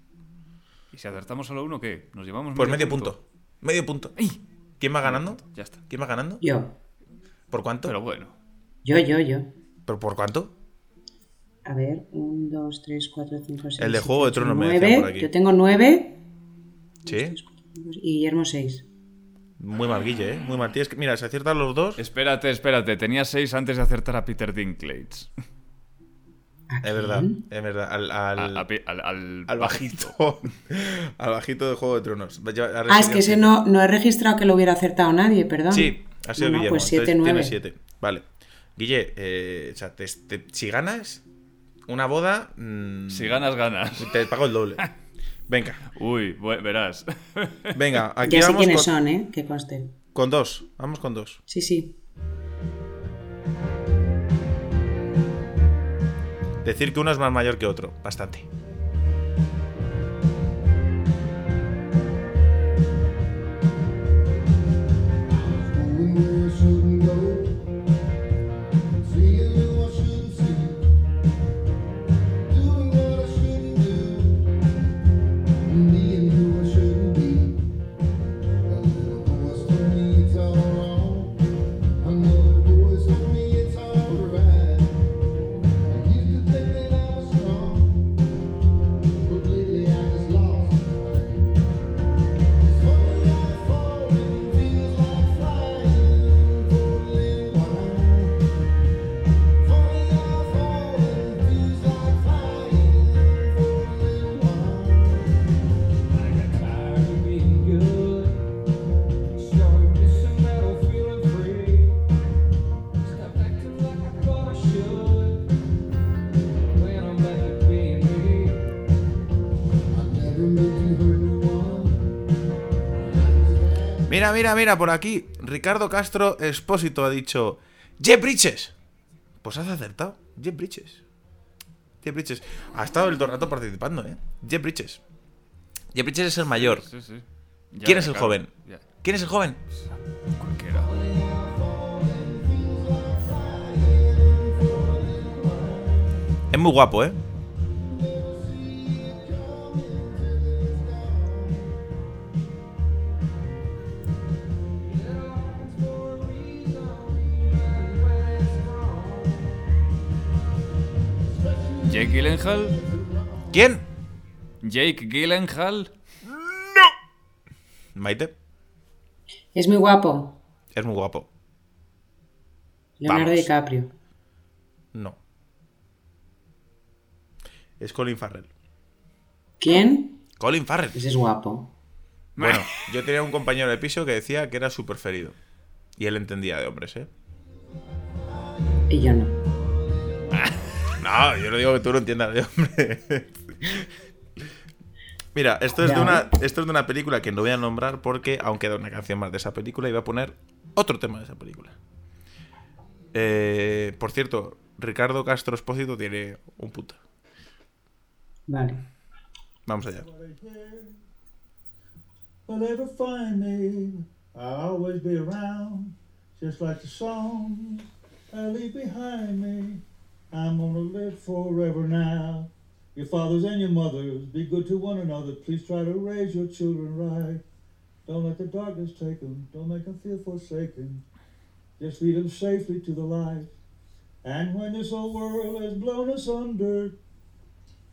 ¿Y si acertamos solo uno, qué? ¿Nos llevamos Pues medio punto. Medio punto. ¿Quién va ganando? Ya está. ¿Quién va ganando? Yo. ¿Por cuánto? Pero bueno. Yo, yo, yo. ¿Pero por cuánto? A ver, 1, 2, 3, 4, 5, 6. El de Juego de Tronos me decían por aquí. Yo tengo 9 Sí. y Guillermo 6. Muy mal, Guille, ¿eh? Muy mal. Tienes que... Mira, si aciertan los dos, es Espérate, espérate. Tenía seis antes de acertar a Peter Dinklage. Verdad. Es verdad. Al, al, A- a Pe- al, al- al bajito. [LAUGHS] al bajito de Juego de Tronos. Ah, es que ese no, no he registrado que lo hubiera acertado nadie, perdón. Sí, ha sido No, Guillermo. Pues 7, entonces 9. tiene siete. Vale. Guille, eh, o sea, te- te- si ganas una boda, mm, Si ganas, ganas. te pago el doble. [LAUGHS] Venga, Uy, verás. venga, [LAUGHS] aquí Ya sé vamos quiénes con, son, ¿eh? Que conste. con dos. Vamos con dos. Sí, sí. Decir que uno es más mayor que otro, bastante. Mira, mira, mira, por aquí. Ricardo Castro Espósito ha dicho: ¡Jeff Bridges! Pues has acertado. Jeff Bridges. Jeff Bridges. Ha estado el todo rato participando, ¿eh? Jeff Bridges. Jeff Bridges es el mayor. Sí, sí. Ya, ¿Quién es el claro, joven? ya. ¿Quién es el joven? Cualquiera. Es muy guapo, ¿eh? Jake Gyllenhaal. ¿Quién? Jake Gyllenhaal. Maite. Es muy guapo. Es muy guapo. Leonardo Vamos. DiCaprio. No. Es Colin Farrell. ¿Quién? Colin Farrell. Pues es guapo. Bueno, [LAUGHS] yo tenía un compañero de piso que decía que era su preferido. Y él entendía de hombres, ¿eh? Y yo no. No, yo no digo que tú no entiendas de hombres. [LAUGHS] Mira, esto es, de una, esto es de una película que no voy a nombrar porque, aunque da una canción más de esa película, iba a poner otro tema de esa película. Eh, por cierto, Ricardo Castro Espósito tiene un punto. Vale. Vamos allá. will ever find me. I'll always be around, just like the songs I leave behind me. I'm gonna live forever now. Your fathers and your mothers, be good to one another. Please try to raise your children right. Don't let the darkness take them. Don't make them feel forsaken. Just lead them safely to the light. And when this old world has blown us under,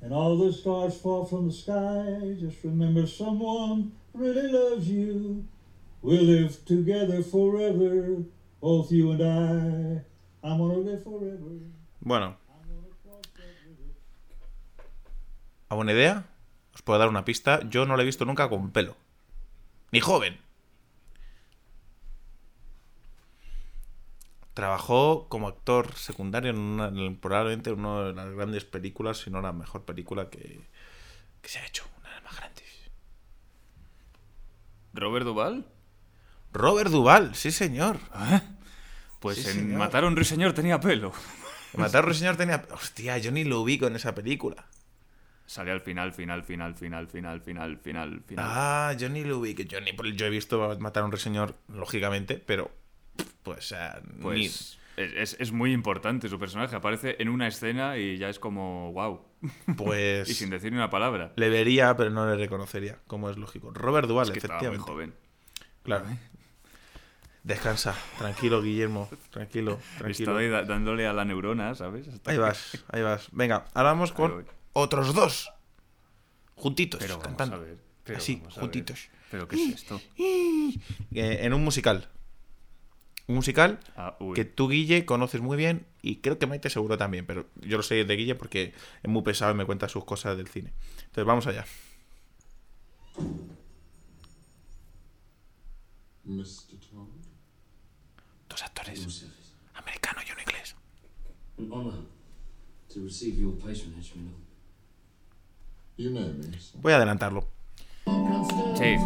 and all the stars fall from the sky, just remember someone really loves you. We'll live together forever, both you and I. I'm gonna live forever. Bueno. ¿Alguna idea? Os puedo dar una pista. Yo no la he visto nunca con pelo. ni joven. Trabajó como actor secundario en, una, en probablemente una de las grandes películas, si no la mejor película que, que se ha hecho, una de las más grandes. ¿Robert Duval? Robert Duval, sí señor. Pues Sí, en señor. Matar a un ruiseñor tenía pelo. Matar un señor tenía... Hostia, yo ni lo ubico en esa película. Sale al final, final, final, final, final, final, final, final. Ah, yo ni lo ubico. Yo, ni, yo he visto Matar a un señor, lógicamente, pero... Pues, ni- Pues es, es- muy importante su personaje. Aparece en una escena y ya es como, wow. Pues... [LAUGHS] Y sin decir ni una palabra. Le vería, pero no le reconocería, como es lógico. Robert Duval, Es que estaba muy efectivamente. joven. Claro. Descansa, tranquilo, Guillermo. Tranquilo, tranquilo. Da- dándole a la neurona, ¿sabes? Hasta Ahí que- vas, [LAUGHS] ahí vas. Venga, ahora vamos con otros dos. Juntitos, Pero vamos cantando. a ver. pero Así, vamos a ver. juntitos. ¿Pero qué es esto? Eh, en un musical. Un musical Ah, que tú, Guille, conoces muy bien y creo que Maite seguro también, pero yo lo sé de Guille porque es muy pesado y me cuenta sus cosas del cine. Entonces vamos allá. Mr. Actores. Americano y uno inglés. Voy a adelantarlo. Sí.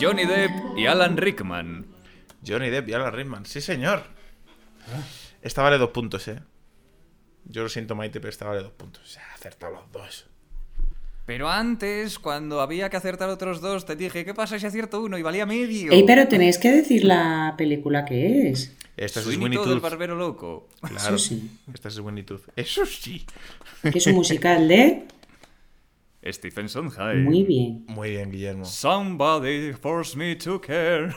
Johnny Depp y Alan Rickman. Johnny Depp y Alan Rickman. Sí, señor. Esta vale dos puntos, eh. Yo lo siento, Maite, pero esta vale dos puntos. Se ha acertado los dos. Pero antes, cuando había que acertar otros dos, te dije, ¿qué pasa si acierto uno y valía medio? Ey, pero tenéis que decir la película que es. Esta es Winnie Todd, el Tooth. barbero loco. Claro. Eso sí. Esta es Winnie Tooth. Eso sí. Que es un musical de... Stephen Sondheim. Muy bien. Muy bien, Guillermo. Somebody force me to care.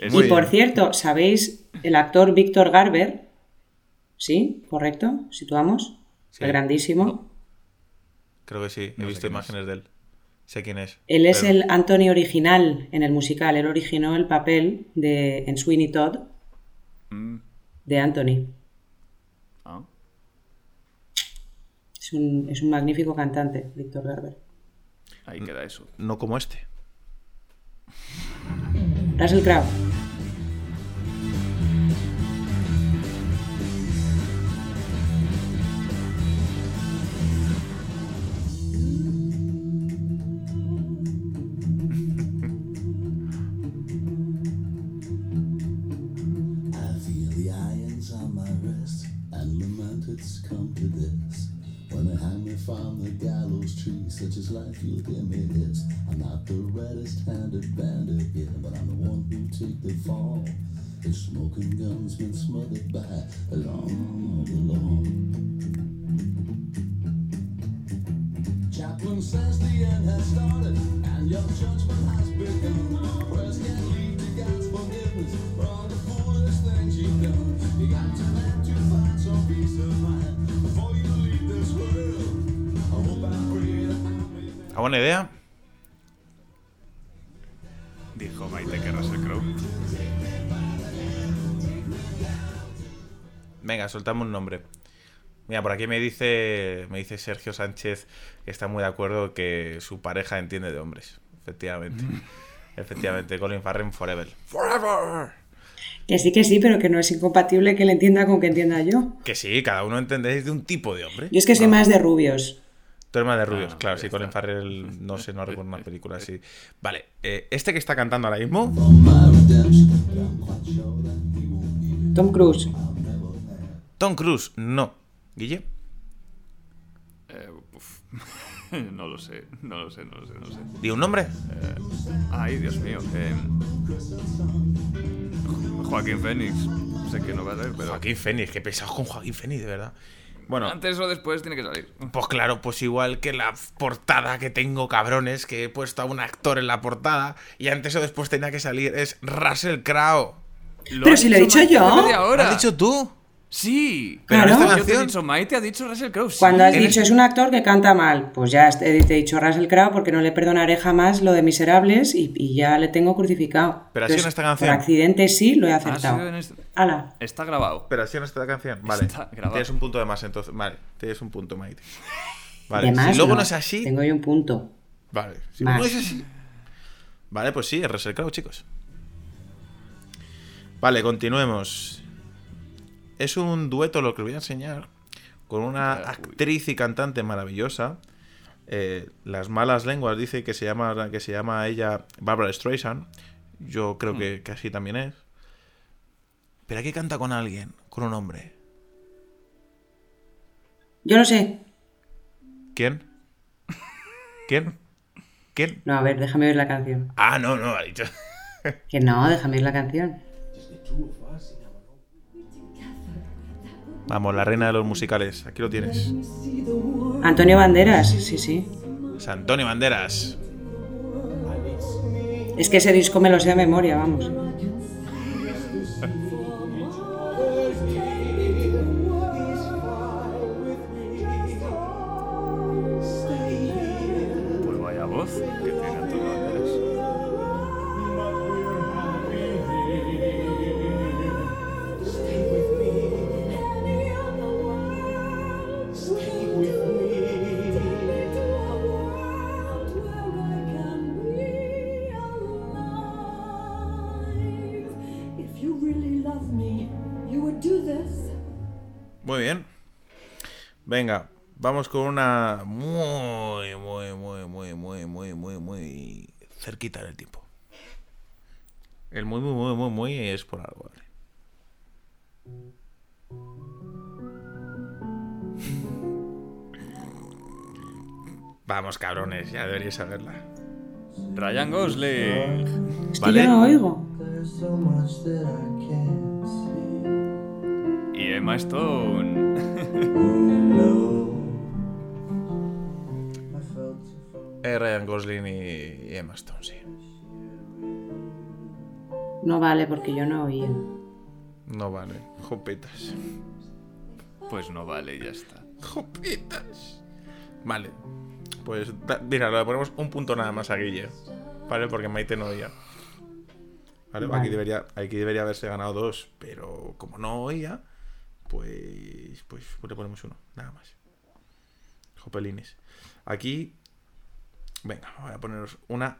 Y por cierto, ¿sabéis el actor Víctor Garber? ¿Sí? ¿Correcto? ¿Situamos? Sí. El grandísimo. Creo que sí. He No visto imágenes de él. Sé quién es. Él es pero- el Anthony original en el musical. Él originó el papel de en Sweeney Todd Mm, de Anthony. ah. Es un, es un magnífico cantante, Víctor Garber. Ahí queda eso. No como este. Russell Crowe. Tree, is life, you'll hear me this. I'm not the reddest handed bandit here, but I'm the one who take the fall. The smoking gun's been smothered by the long law. Chaplain says the end has started, and your judgment has begun. Prayers ¿Alguna idea? Dijo Maite que Russell Crowe. Venga, soltamos un nombre. Mira, por aquí me dice, me dice Sergio Sánchez que está muy de acuerdo que su pareja entiende de hombres. Efectivamente. Efectivamente, Colin Farrell Forever. Forever. Que sí, que sí, pero que no es incompatible que le entienda con que entienda yo. Que sí, cada uno entendéis de un tipo de hombre. Yo es que soy más de rubios. Tu hermana de rubios, Ah, claro, sí, Colin. Farrell, no sé, no [LAUGHS] recuerdo una película así. Vale, eh, este que está cantando ahora mismo. Tom Cruise. Tom Cruise, no. Guille, Eh, uf. [LAUGHS] no lo sé, no lo sé, no lo sé, no lo sé. di un nombre. Ay, Dios mío. eh, Joaquín Phoenix. Sé que no va a ser, pero. Joaquín Phoenix, qué pesado con Joaquín Phoenix, de verdad. Bueno, Antes o después tiene que salir. pues claro, pues igual que la portada que tengo, cabrones, que he puesto a un actor en la portada y antes o después tenía que salir, es Russell Crowe. Pero si lo he dicho yo. ¿Lo has dicho tú? Sí. Pero en Claro. esta Yo te he dicho Maite, ha dicho Russell Crowe. sí. Cuando has en dicho el- es un actor que canta mal, pues ya te, he dicho Russell Crowe porque no le perdonaré jamás lo de Miserables y, y ya le tengo crucificado. Pero ha sido en esta canción. Por accidente sí lo he Ha acertado. en este- Ala. Está grabado. Pero así no está la canción. Vale. Está grabado. Tienes un punto de más entonces. Vale, tienes un punto, Maite. Vale, De más, si luego no. es así, Tengo yo un punto. vale. Si Más. no es así. Vale, pues sí, es Russell Crowe, chicos. Vale, continuemos. Es un dueto lo que os voy a enseñar con una Ah, actriz y cantante maravillosa. Eh, las malas lenguas dice que se llama que se llama ella Barbara Streisand. Yo creo que, que así también es. Pero aquí canta con alguien, con un hombre. Yo lo sé. ¿Quién? ¿Quién? ¿Quién? No, a ver, déjame ver la canción. Ah, no, no, ha dicho. Que no, déjame ver la canción. Vamos, la reina de los musicales. Aquí lo tienes. Antonio Banderas, sí, sí. Es Antonio Banderas. Es que ese disco me lo sé de memoria, vamos. Vamos con una muy, muy, muy, muy, muy, muy, muy, muy cerquita del tiempo. El muy, muy, muy, muy, muy es por algo, ¿vale? [LAUGHS] Vamos, cabrones, ya deberíais saberla. Ryan Gosling. Es que Vale. yo no oigo. Y Emma Stone. [LAUGHS] Eh, Ryan Gosling y, y Emma Stone, sí. No vale porque yo no oía. No vale. Jopetas. Pues no vale, ya está. Jopetas. Vale. Pues, mira, le ponemos un punto nada más a Guille. ¿Vale? Porque Maite no oía. ¿Vale? Vale. Aquí, debería, aquí debería haberse ganado dos, pero como no oía, pues, pues, pues le ponemos uno, nada más. Jopelines. Aquí, venga, voy a poneros una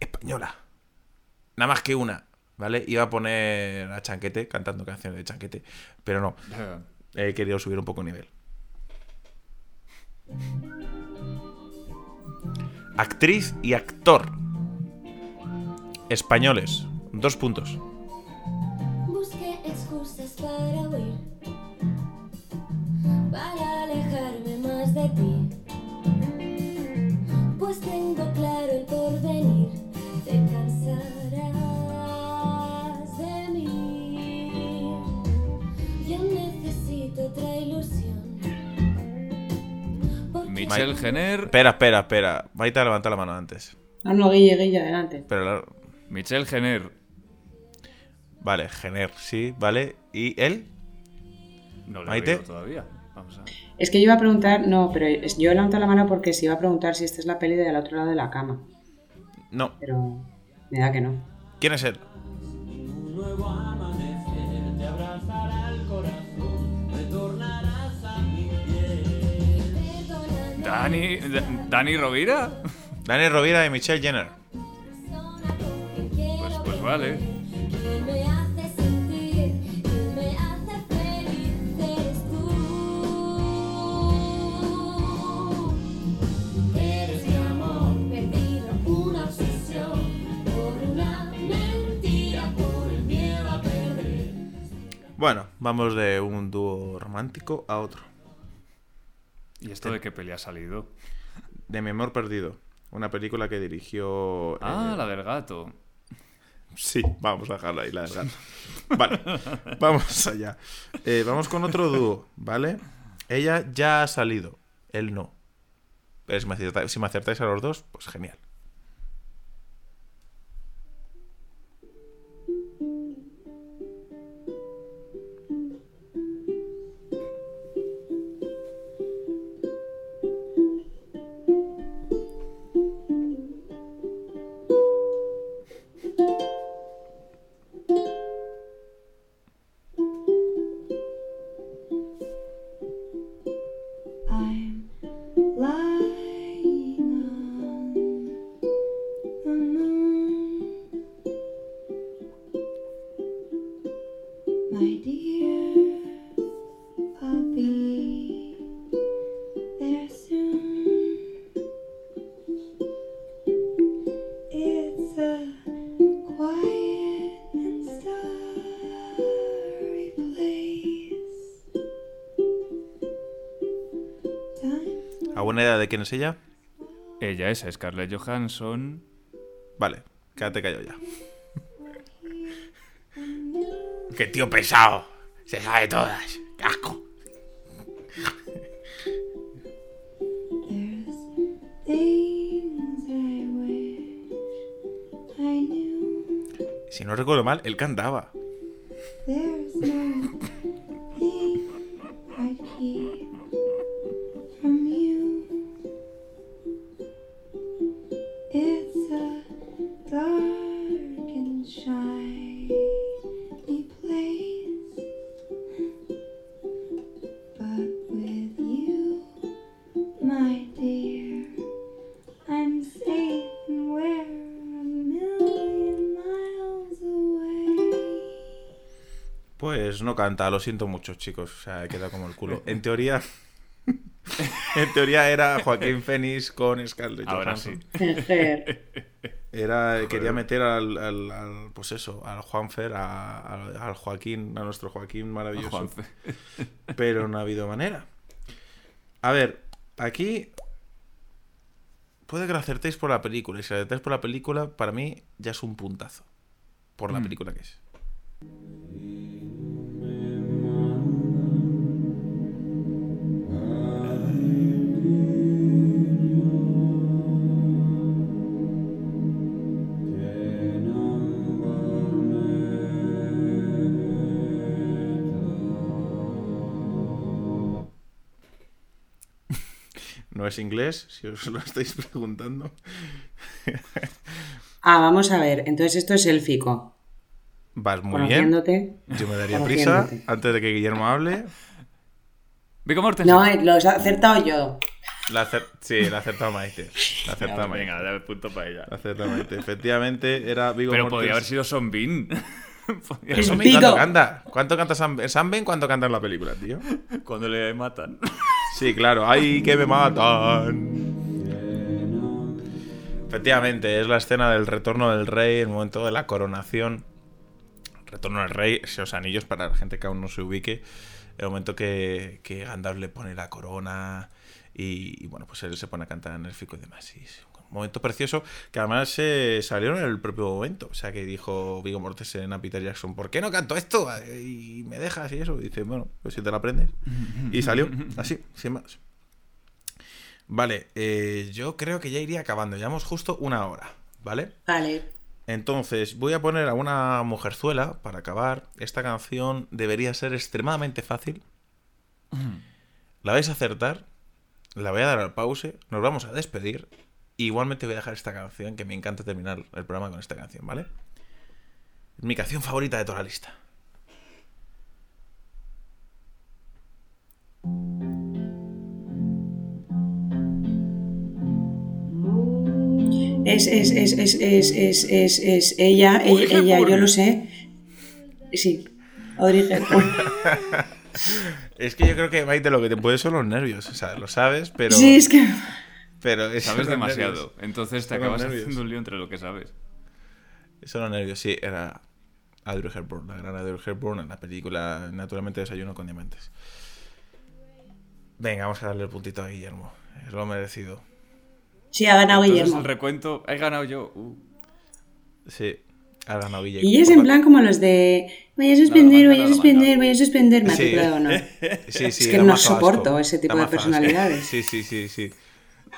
española. Nada más que una, ¿vale? Iba a poner a Chanquete cantando canciones de Chanquete, pero no. [LAUGHS] He querido subir un poco el nivel. Actriz y actor. Españoles. Dos puntos. Michelle Jenner. Espera, espera, espera. Maite levanta la mano antes. Ah, no, Guille, Guille, adelante. Pero la- Michelle Jenner. Vale, Gener, sí, vale. ¿Y él? No lo he Maite. todavía. Vamos a. Es que yo iba a preguntar, no, pero yo he levantado la mano porque se iba a preguntar si esta es la peli del otro lado de la cama. No. Pero me da que no. ¿Quién es él? Dani. Da- Dani Rovira. Dani Rovira y Michelle Jenner. Pues, pues vale. Bueno, vamos de un dúo romántico a otro. ¿Y esto de qué peli ha salido? De Mi amor perdido. Una película que dirigió. Ah, eh, la del gato. Sí, vamos a dejarla ahí, la del gato. Vale, vamos allá. Eh, vamos con otro dúo, ¿vale? Ella ya ha salido, él no. Pero si me, acertáis, si me acertáis a los dos, pues genial. Quién es ella? Ella es Scarlett Johansson. Vale, quédate callado ya. ¡Qué tío pesado! Se sabe todas. ¡Qué asco! Si no recuerdo mal, él cantaba. Pues no canta, lo siento mucho, chicos. O sea, queda como el culo. [LAUGHS] En teoría. [LAUGHS] en teoría era Joaquín Phoenix con Scarlett Ahora Johansson. Jejer. Era, quería meter al, al, al- pues eso, al Juanfer, a- al, al Joaquín, a nuestro Joaquín maravilloso. [LAUGHS] Pero no ha habido manera. A ver, aquí puede que lo acertéis por la película. Y si lo acertáis por la película, para mí ya es un puntazo. Por la Mm. película que es. Es inglés, si os lo estáis preguntando. Ah, vamos a ver. Entonces esto es élfico. Vas muy bien. Yo me daría prisa antes de que Guillermo hable. Viggo Mortensen. No, eh, lo he acertado yo. La acer- Sí, la acertado Maite. La acertado Maite. Venga, dame punto para ella. La acertado Maite. Efectivamente, era Vigo Pero podría haber sido Son Bean. [LAUGHS] ¿Cuánto canta? ¿Cuánto canta Sam, Sam Ben? ¿Cuánto canta en la película, tío? Cuando le matan. Sí, claro. ¡Ay, que me matan! Efectivamente, es la escena del retorno del rey, el momento de la coronación. Retorno del rey, esos anillos para la gente que aún no se ubique. El momento que, que Gandalf le pone la corona y, bueno, pues él se pone a cantar en y demás. Momento precioso que además eh, salió en el propio momento. O sea, que dijo Vigo Mortensen a Peter Jackson, ¿por qué no canto esto? Y me dejas y eso. Y dice, bueno, pues si te la aprendes. Y salió así, sin más. Vale, eh, yo creo que ya iría acabando. Llevamos justo una hora, ¿vale? Vale. Entonces, voy a poner a una mujerzuela para acabar. Esta canción debería ser extremadamente fácil. La vais a acertar. La voy a dar al pause. Nos vamos a despedir. Igualmente voy a dejar esta canción, que me encanta terminar el programa con esta canción, ¿vale? Mi canción favorita de toda la lista. Es, es, es, es, es, es, es, es ella, ella, ella, yo lo sé. Sí, Audrey. [LAUGHS] Es que yo creo que, Maite, lo que te puede son los nervios. O sea, lo sabes, pero. Sí, es que... pero es- Sabes demasiado. nervios. Entonces te Son acabas nervios. haciendo un lío entre lo que sabes. Son los nervios, sí, era Audrey Hepburn, la gran Audrey Hepburn en la película Naturalmente Desayuno con Diamantes. Venga, vamos a darle el puntito a Guillermo. Es lo merecido. Sí, ha ganado Entonces Guillermo. el recuento, he ganado yo. Uh, Sí, ha ganado Guillermo. Y es en plan como los de voy a suspender, voy a suspender, voy a suspender, Sí. matrícula de honor. Sí, sí, Es que no soporto asco. ese tipo de personalidades. Sí, sí, sí, sí.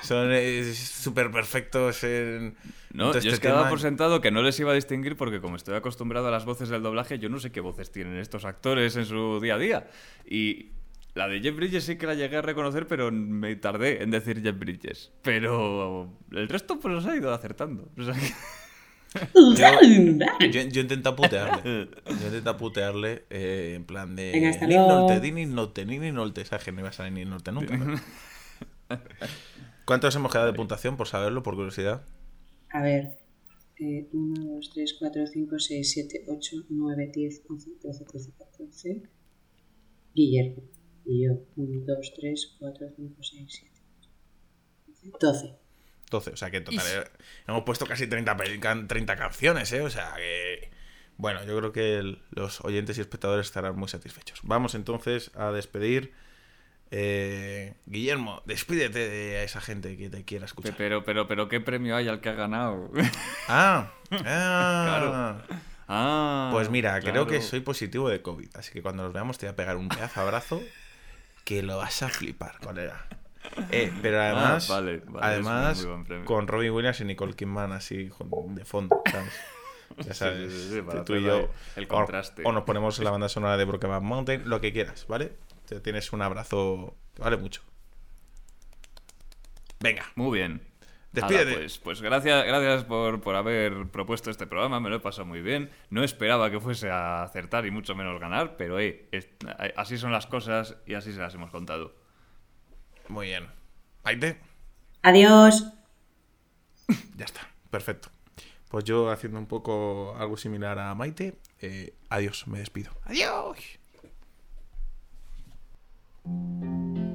Son súper perfectos en... No, yo este es que daba tema. por sentado que no les iba a distinguir porque como estoy acostumbrado a las voces del doblaje, yo no sé qué voces tienen estos actores en su día a día. Y la de Jeff Bridges sí que la llegué a reconocer, pero me tardé en decir Jeff Bridges. Pero el resto pues los ha ido acertando. O sea que- Yo, yo intento putearle. Yo intento putearle eh, en plan de. Venga, norte, di ni norte, ni ni norte. Esa que no iba a salir ni norte nunca. [LAUGHS] ¿Cuántos hemos quedado de puntuación por saberlo, por curiosidad? A ver. Eh, 1, 2, 3, 4, 5, 6, 7, 8, 9, 10, 11, 12, 13, 14, 11. Guillermo. Y yo. 1, 2, 3, 4, 5, 6, 7. 12. 12, o sea que en total eh, hemos puesto casi 30, peli- can- 30 canciones, ¿eh? O sea que... Bueno, yo creo que el- los oyentes y espectadores estarán muy satisfechos. Vamos entonces a despedir. Eh, Guillermo, despídete de esa gente que te quiera escuchar. Pero, pero, pero, ¿qué premio hay al que ha ganado? [LAUGHS] Ah, ah. Ah, Pues mira, creo que claro. soy positivo de COVID, así que cuando nos veamos te voy a pegar un pedazo abrazo que lo vas a flipar, colega. Eh, pero además, Ah, vale, vale, además con Robin Williams y Nicole Kidman así de fondo, ¿sabes? [LAUGHS] Ya sabes, sí, sí, para tú y yo. el o- contraste. O, nos ponemos la banda sonora de Brokeback Mountain, lo que quieras, ¿vale? Te tienes un abrazo que vale mucho. Venga, Muy bien. Despídete. Pues, pues gracias, gracias por, por haber propuesto este programa, me lo he pasado muy bien. No esperaba que fuese a acertar y mucho menos ganar, pero eh, es- así son las cosas y así se las hemos contado. muy bien. Maite, Adiós. [LAUGHS] ya está, perfecto. Pues yo haciendo un poco algo similar a Maite, eh, adiós, me despido. Adiós. Thank you.